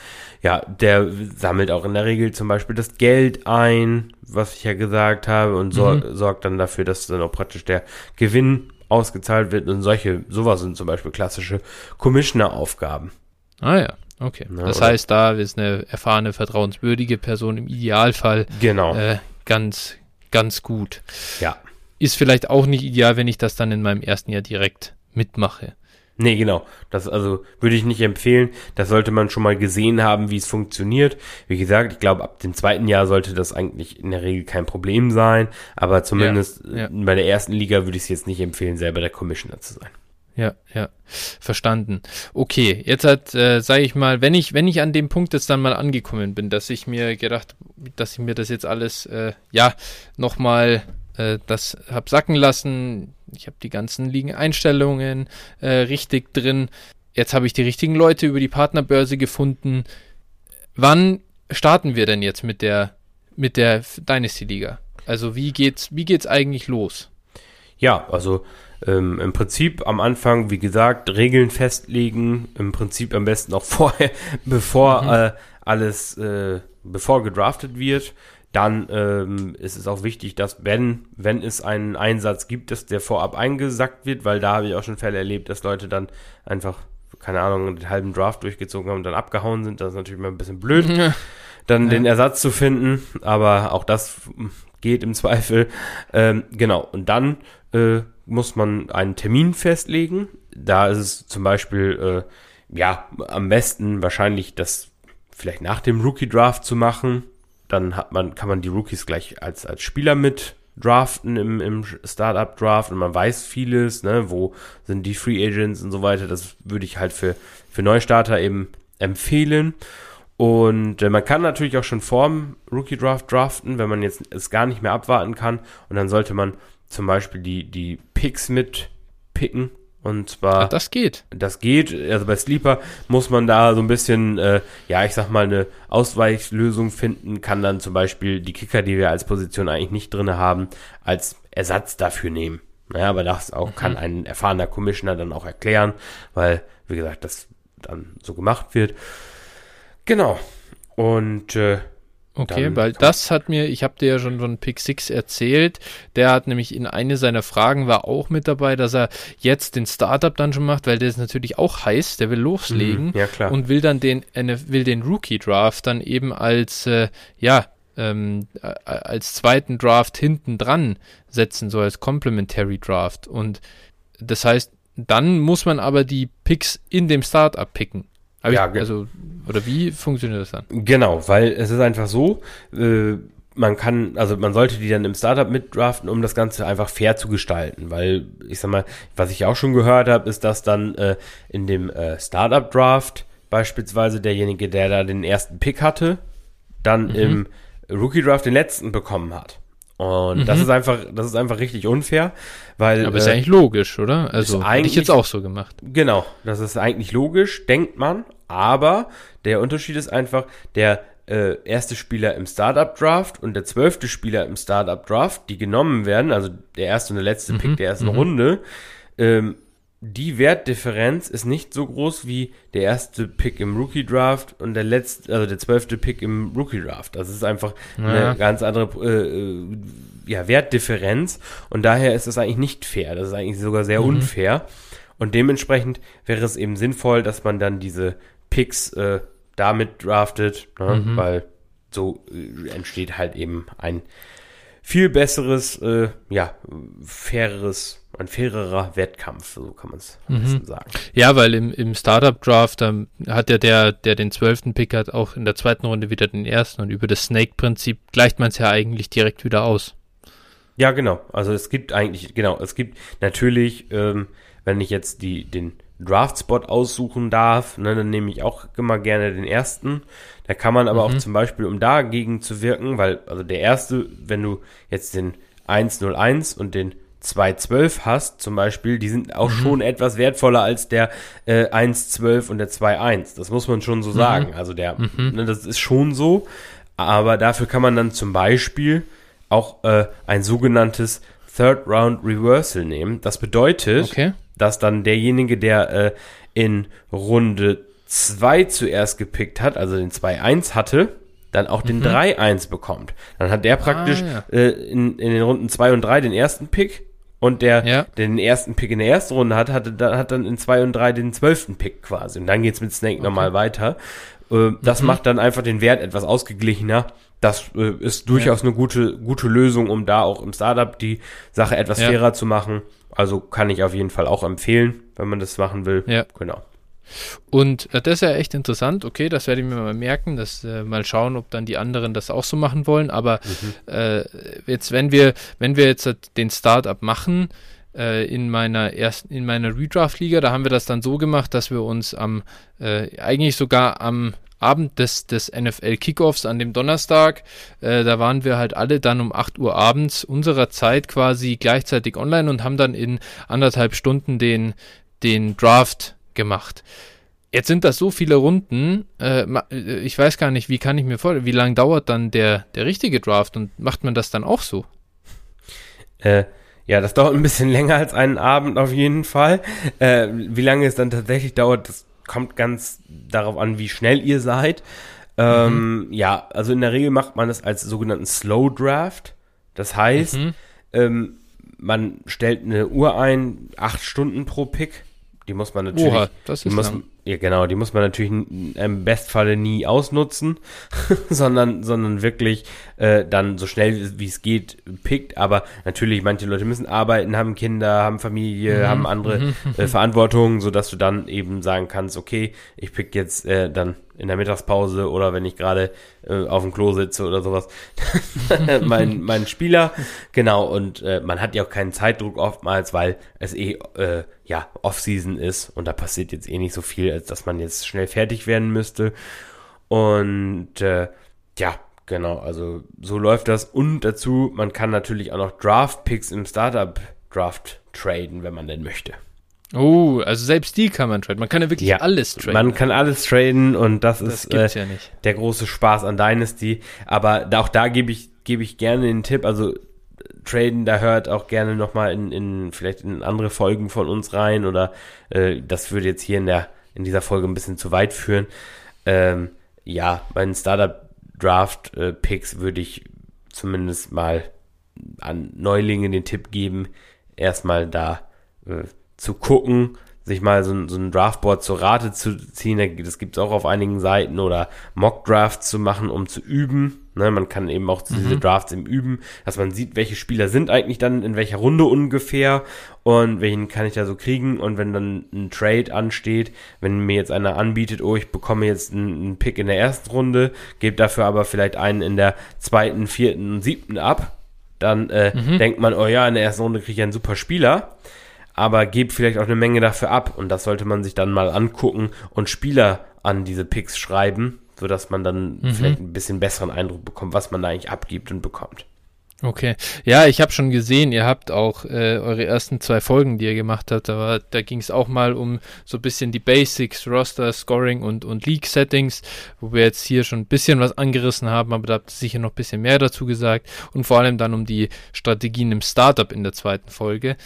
ja, der sammelt auch in der Regel zum Beispiel das Geld ein, was ich ja gesagt habe, und sor mhm. sorgt dann dafür, dass dann auch praktisch der Gewinn ausgezahlt wird und solche, sowas sind zum Beispiel klassische Commissioner-Aufgaben. Ah ja. Okay. Na, das heißt, da ist eine erfahrene, vertrauenswürdige Person im Idealfall genau. Äh, ganz, ganz gut. Ja. Ist vielleicht auch nicht ideal, wenn ich das dann in meinem ersten Jahr direkt mitmache. Nee, genau. Das also würde ich nicht empfehlen. Das sollte man schon mal gesehen haben, wie es funktioniert. Wie gesagt, ich glaube, ab dem zweiten Jahr sollte das eigentlich in der Regel kein Problem sein. Aber zumindest ja, ja. bei der ersten Liga würde ich es jetzt nicht empfehlen, selber der Commissioner zu sein ja, ja. Verstanden. Okay, jetzt hat, äh, sage ich mal, wenn ich, wenn ich an dem Punkt jetzt dann mal angekommen bin, dass ich mir gedacht, dass ich mir das jetzt alles, äh, ja, nochmal äh, das hab sacken lassen. Ich habe die ganzen liegen Einstellungen äh, richtig drin. Jetzt habe ich die richtigen Leute über die Partnerbörse gefunden. Wann starten wir denn jetzt mit der, mit der Dynasty Liga? Also wie geht's, wie geht's eigentlich los? Ja, also ähm, im Prinzip am Anfang, wie gesagt, Regeln festlegen, im Prinzip am besten auch vorher, bevor mhm. äh, alles, äh, bevor gedraftet wird. Dann ähm, ist es auch wichtig, dass wenn, wenn es einen Einsatz gibt, dass der vorab eingesackt wird, weil da habe ich auch schon Fälle erlebt, dass Leute dann einfach, keine Ahnung, den halben Draft durchgezogen haben und dann abgehauen sind. Das ist natürlich mal ein bisschen blöd, dann ja. den Ersatz zu finden, aber auch das geht im Zweifel. Ähm, genau, und dann äh, muss man einen Termin festlegen. Da ist es zum Beispiel, äh, ja, am besten wahrscheinlich das vielleicht nach dem Rookie-Draft zu machen. Dann hat man, kann man die Rookies gleich als, als Spieler mit draften im, im Startup-Draft und man weiß vieles, ne, wo sind die Free Agents und so weiter. Das würde ich halt für, für Neustarter eben empfehlen. Und äh, man kann natürlich auch schon vorm Rookie-Draft draften, wenn man jetzt es gar nicht mehr abwarten kann. Und dann sollte man zum Beispiel die, die Picks mit picken. Und zwar. Ach, das geht. Das geht. Also bei Sleeper muss man da so ein bisschen, äh, ja, ich sag mal, eine Ausweichlösung finden. Kann dann zum Beispiel die Kicker, die wir als Position eigentlich nicht drin haben, als Ersatz dafür nehmen. Naja, aber das auch mhm. kann ein erfahrener Commissioner dann auch erklären, weil, wie gesagt, das dann so gemacht wird. Genau. Und äh, Okay, weil das hat mir, ich habe dir ja schon von Pick 6 erzählt, der hat nämlich in eine seiner Fragen war auch mit dabei, dass er jetzt den Startup dann schon macht, weil der ist natürlich auch heiß, der will loslegen mhm, ja, klar. und will dann den, will den Rookie Draft dann eben als, äh, ja, ähm, als zweiten Draft hinten dran setzen, so als Complementary Draft und das heißt, dann muss man aber die Picks in dem Startup picken. Aber ja, ich, also, oder wie funktioniert das dann? Genau, weil es ist einfach so, äh, man kann, also man sollte die dann im Startup mitdraften, um das Ganze einfach fair zu gestalten, weil ich sag mal, was ich auch schon gehört habe, ist, dass dann äh, in dem äh, Startup Draft beispielsweise derjenige, der da den ersten Pick hatte, dann mhm. im Rookie Draft den letzten bekommen hat. Und mhm. das ist einfach, das ist einfach richtig unfair, weil. Aber ist ja äh, eigentlich logisch, oder? Also hätte ich jetzt auch so gemacht. Genau, das ist eigentlich logisch, denkt man, aber der Unterschied ist einfach, der äh, erste Spieler im Startup Draft und der zwölfte Spieler im Startup Draft, die genommen werden, also der erste und der letzte mhm. Pick der ersten mhm. Runde, ähm, die Wertdifferenz ist nicht so groß wie der erste Pick im Rookie Draft und der letzte, also der zwölfte Pick im Rookie Draft. Das ist einfach ja. eine ganz andere äh, ja, Wertdifferenz und daher ist es eigentlich nicht fair. Das ist eigentlich sogar sehr mhm. unfair und dementsprechend wäre es eben sinnvoll, dass man dann diese Picks äh, damit draftet, ne? mhm. weil so äh, entsteht halt eben ein viel besseres, äh, ja, faireres ein fairerer Wettkampf, so kann man es mhm. sagen. Ja, weil im, im Startup-Draft ähm, hat ja der, der den zwölften Pick hat, auch in der zweiten Runde wieder den ersten und über das Snake-Prinzip gleicht man es ja eigentlich direkt wieder aus. Ja, genau. Also es gibt eigentlich, genau, es gibt natürlich, ähm, wenn ich jetzt die, den Draft-Spot aussuchen darf, ne, dann nehme ich auch immer gerne den ersten. Da kann man aber mhm. auch zum Beispiel, um dagegen zu wirken, weil, also der erste, wenn du jetzt den 101 und den 2.12 hast, zum Beispiel, die sind auch mhm. schon etwas wertvoller als der äh, 1.12 und der 2.1. Das muss man schon so mhm. sagen. Also der, mhm. ne, das ist schon so. Aber dafür kann man dann zum Beispiel auch äh, ein sogenanntes Third Round Reversal nehmen. Das bedeutet, okay. Dass dann derjenige, der äh, in Runde 2 zuerst gepickt hat, also den 2.1 hatte, dann auch den mhm. 3-1 bekommt. Dann hat der praktisch ah, ja. äh, in, in den Runden 2 und 3 den ersten Pick und der, ja. der den ersten Pick in der ersten Runde hat, hatte, hat dann in zwei und drei den zwölften Pick quasi. Und dann geht's mit Snake okay. nochmal weiter. Äh, das mhm. macht dann einfach den Wert etwas ausgeglichener. Das äh, ist durchaus ja. eine gute, gute Lösung, um da auch im Startup die Sache etwas fairer zu machen. Also kann ich auf jeden Fall auch empfehlen, wenn man das machen will. Ja. Genau. Und äh, das ist ja echt interessant. Okay, das werde ich mir mal merken, dass äh, mal schauen, ob dann die anderen das auch so machen wollen. Aber mhm. äh, jetzt, wenn wir, wenn wir jetzt den Startup machen, äh, in meiner ersten, in meiner Redraft-Liga, da haben wir das dann so gemacht, dass wir uns am, äh, eigentlich sogar am Abend des, des NFL-Kickoffs an dem Donnerstag. Äh, da waren wir halt alle dann um 8 Uhr abends unserer Zeit quasi gleichzeitig online und haben dann in anderthalb Stunden den, den Draft gemacht. Jetzt sind das so viele Runden, äh, äh, ich weiß gar nicht, wie kann ich mir vorstellen, wie lange dauert dann der, der richtige Draft und macht man das dann auch so? Äh, ja, das dauert ein bisschen länger als einen Abend auf jeden Fall. Äh, wie lange es dann tatsächlich dauert, das kommt ganz darauf an, wie schnell ihr seid. Ähm, mhm. Ja, also in der Regel macht man das als sogenannten Slow Draft. Das heißt, mhm. ähm, man stellt eine Uhr ein, acht Stunden pro Pick die muss man natürlich. Oha, das ist muss, Ja, genau, die muss man natürlich im Bestfalle nie ausnutzen, sondern, sondern wirklich äh, dann so schnell wie es geht pickt. Aber natürlich, manche Leute müssen arbeiten, haben Kinder, haben Familie, mhm. haben andere mhm. äh, Verantwortungen, sodass du dann eben sagen kannst, okay, ich pick jetzt äh, dann in der Mittagspause oder wenn ich gerade äh, auf dem Klo sitze oder sowas. mein, mein Spieler, genau, und äh, man hat ja auch keinen Zeitdruck oftmals, weil es eh äh, ja Off-Season ist und da passiert jetzt eh nicht so viel, als dass man jetzt schnell fertig werden müsste. Und äh, ja, genau, also so läuft das. Und dazu, man kann natürlich auch noch Draft-Picks im Startup-Draft traden, wenn man denn möchte. Oh, also selbst die kann man traden. Man kann ja wirklich ja, alles traden. Man kann alles traden und das, das ist äh, ja der große Spaß an Dynasty. Aber auch da gebe ich, gebe ich gerne den Tipp. Also traden, da hört auch gerne nochmal in, in, vielleicht in andere Folgen von uns rein oder äh, das würde jetzt hier in der, in dieser Folge ein bisschen zu weit führen. Ähm, ja, bei den Startup Draft äh, Picks würde ich zumindest mal an Neulinge den Tipp geben, erstmal da äh, zu gucken, sich mal so, so ein Draftboard zur Rate zu ziehen. Das gibt es auch auf einigen Seiten oder Mock-Drafts zu machen, um zu üben. Ne, man kann eben auch diese mhm. Drafts im Üben, dass man sieht, welche Spieler sind eigentlich dann in welcher Runde ungefähr und welchen kann ich da so kriegen. Und wenn dann ein Trade ansteht, wenn mir jetzt einer anbietet, oh, ich bekomme jetzt einen, einen Pick in der ersten Runde, gebe dafür aber vielleicht einen in der zweiten, vierten, siebten ab, dann äh, mhm. denkt man, oh ja, in der ersten Runde kriege ich einen super Spieler aber gebt vielleicht auch eine Menge dafür ab und das sollte man sich dann mal angucken und Spieler an diese Picks schreiben, sodass man dann mhm. vielleicht ein bisschen besseren Eindruck bekommt, was man da eigentlich abgibt und bekommt. Okay. Ja, ich habe schon gesehen, ihr habt auch äh, eure ersten zwei Folgen, die ihr gemacht habt, aber da ging es auch mal um so ein bisschen die Basics, Roster, Scoring und, und League-Settings, wo wir jetzt hier schon ein bisschen was angerissen haben, aber da habt ihr sicher noch ein bisschen mehr dazu gesagt und vor allem dann um die Strategien im Startup in der zweiten Folge.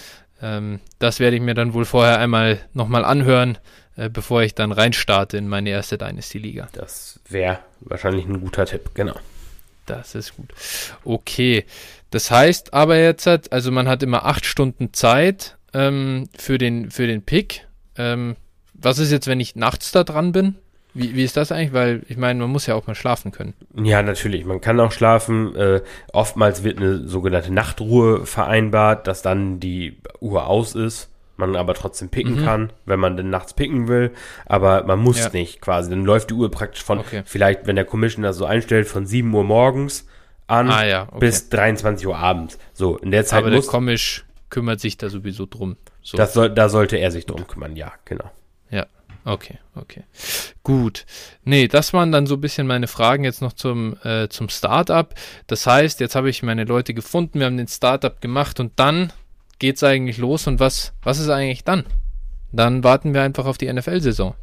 Ähm, das werde ich mir dann wohl vorher einmal nochmal anhören, äh, bevor ich dann reinstarte in meine erste Dynasty-Liga. Das wäre wahrscheinlich ein guter Tipp, genau. Das ist gut. Okay. Das heißt aber jetzt, also man hat immer acht Stunden Zeit ähm, für, den, für den Pick. Ähm, was ist jetzt, wenn ich nachts da dran bin? Wie, wie ist das eigentlich? Weil ich meine, man muss ja auch mal schlafen können. Ja, natürlich. Man kann auch schlafen. Äh, oftmals wird eine sogenannte Nachtruhe vereinbart, dass dann die Uhr aus ist. Man aber trotzdem picken mhm. kann, wenn man denn nachts picken will. Aber man muss ja. nicht quasi. Dann läuft die Uhr praktisch von, okay. vielleicht, wenn der Commissioner so einstellt, von 7 Uhr morgens an ah, ja, okay. bis 23 Uhr abends. So, in der Zeit aber muss. Der Komisch kümmert sich da sowieso drum. So. Das soll, da sollte er sich drum kümmern, ja, genau. Ja, okay, okay. Gut. Nee, das waren dann so ein bisschen meine Fragen jetzt noch zum, äh, zum Startup. Das heißt, jetzt habe ich meine Leute gefunden, wir haben den Startup gemacht und dann geht es eigentlich los und was, was ist eigentlich dann? Dann warten wir einfach auf die NFL-Saison.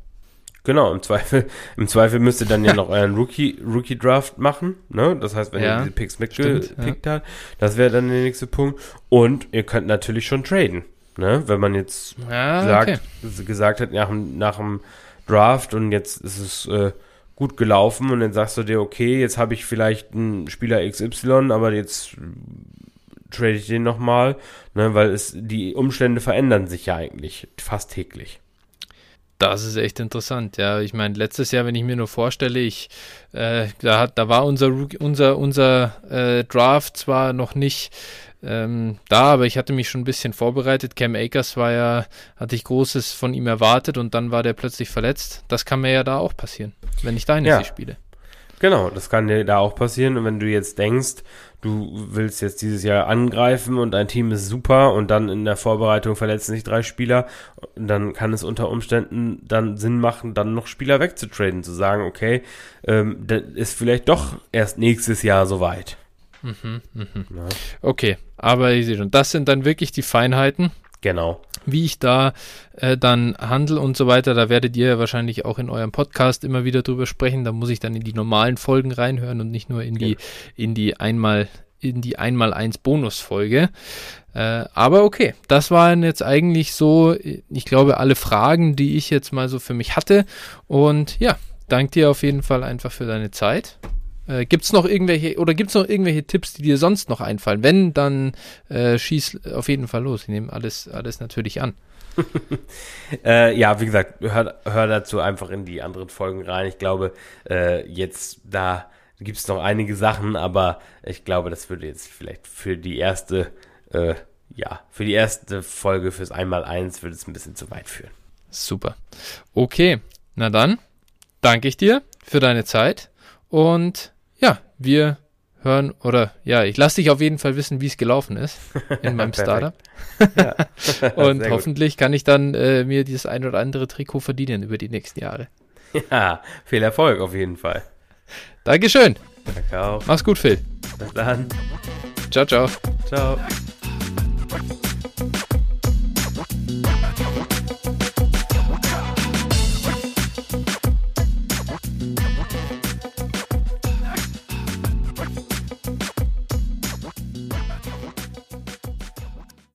Genau, im Zweifel, im Zweifel müsst ihr dann ja noch euren Rookie, Rookie Draft machen, ne? Das heißt, wenn ja, ihr diese Picks mitgepickt ja. habt, das wäre dann der nächste Punkt. Und ihr könnt natürlich schon traden, ne? Wenn man jetzt ja, sagt, okay. gesagt hat, nach, nach dem Draft und jetzt ist es äh, gut gelaufen und dann sagst du dir, okay, jetzt habe ich vielleicht einen Spieler XY, aber jetzt trade ich den nochmal, ne? Weil es, die Umstände verändern sich ja eigentlich fast täglich. Das ist echt interessant, ja. Ich meine, letztes Jahr, wenn ich mir nur vorstelle, ich, äh, da, hat, da war unser, unser, unser äh, Draft zwar noch nicht ähm, da, aber ich hatte mich schon ein bisschen vorbereitet. Cam Akers war ja, hatte ich Großes von ihm erwartet und dann war der plötzlich verletzt. Das kann mir ja da auch passieren, wenn ich deine ja. spiele. Genau, das kann dir da auch passieren. Und wenn du jetzt denkst, du willst jetzt dieses Jahr angreifen und dein Team ist super und dann in der Vorbereitung verletzen sich drei Spieler, dann kann es unter Umständen dann Sinn machen, dann noch Spieler wegzutraden, zu sagen, okay, ähm, das ist vielleicht doch erst nächstes Jahr soweit. Mhm, mh. Okay, aber ich sehe schon, das sind dann wirklich die Feinheiten. Genau. Wie ich da äh, dann handle und so weiter, da werdet ihr wahrscheinlich auch in eurem Podcast immer wieder drüber sprechen. Da muss ich dann in die normalen Folgen reinhören und nicht nur in die, in die einmal in die einmal eins Bonusfolge. Äh, aber okay, das waren jetzt eigentlich so, ich glaube, alle Fragen, die ich jetzt mal so für mich hatte. Und ja, danke dir auf jeden Fall einfach für deine Zeit. Äh, gibt es noch irgendwelche oder gibt es noch irgendwelche Tipps, die dir sonst noch einfallen? Wenn, dann äh, schieß auf jeden Fall los. Ich nehme alles, alles natürlich an. äh, ja, wie gesagt, hör, hör, dazu einfach in die anderen Folgen rein. Ich glaube, äh, jetzt da gibt es noch einige Sachen, aber ich glaube, das würde jetzt vielleicht für die erste, äh, ja, für die erste Folge fürs Einmaleins würde es ein bisschen zu weit führen. Super. Okay, na dann danke ich dir für deine Zeit und ja, wir hören oder ja, ich lasse dich auf jeden Fall wissen, wie es gelaufen ist in meinem Startup. und hoffentlich kann ich dann äh, mir dieses ein oder andere Trikot verdienen über die nächsten Jahre. Ja, viel Erfolg auf jeden Fall. Dankeschön. Danke auch. Mach's gut, Phil. Bis dann. Ciao, ciao. Ciao.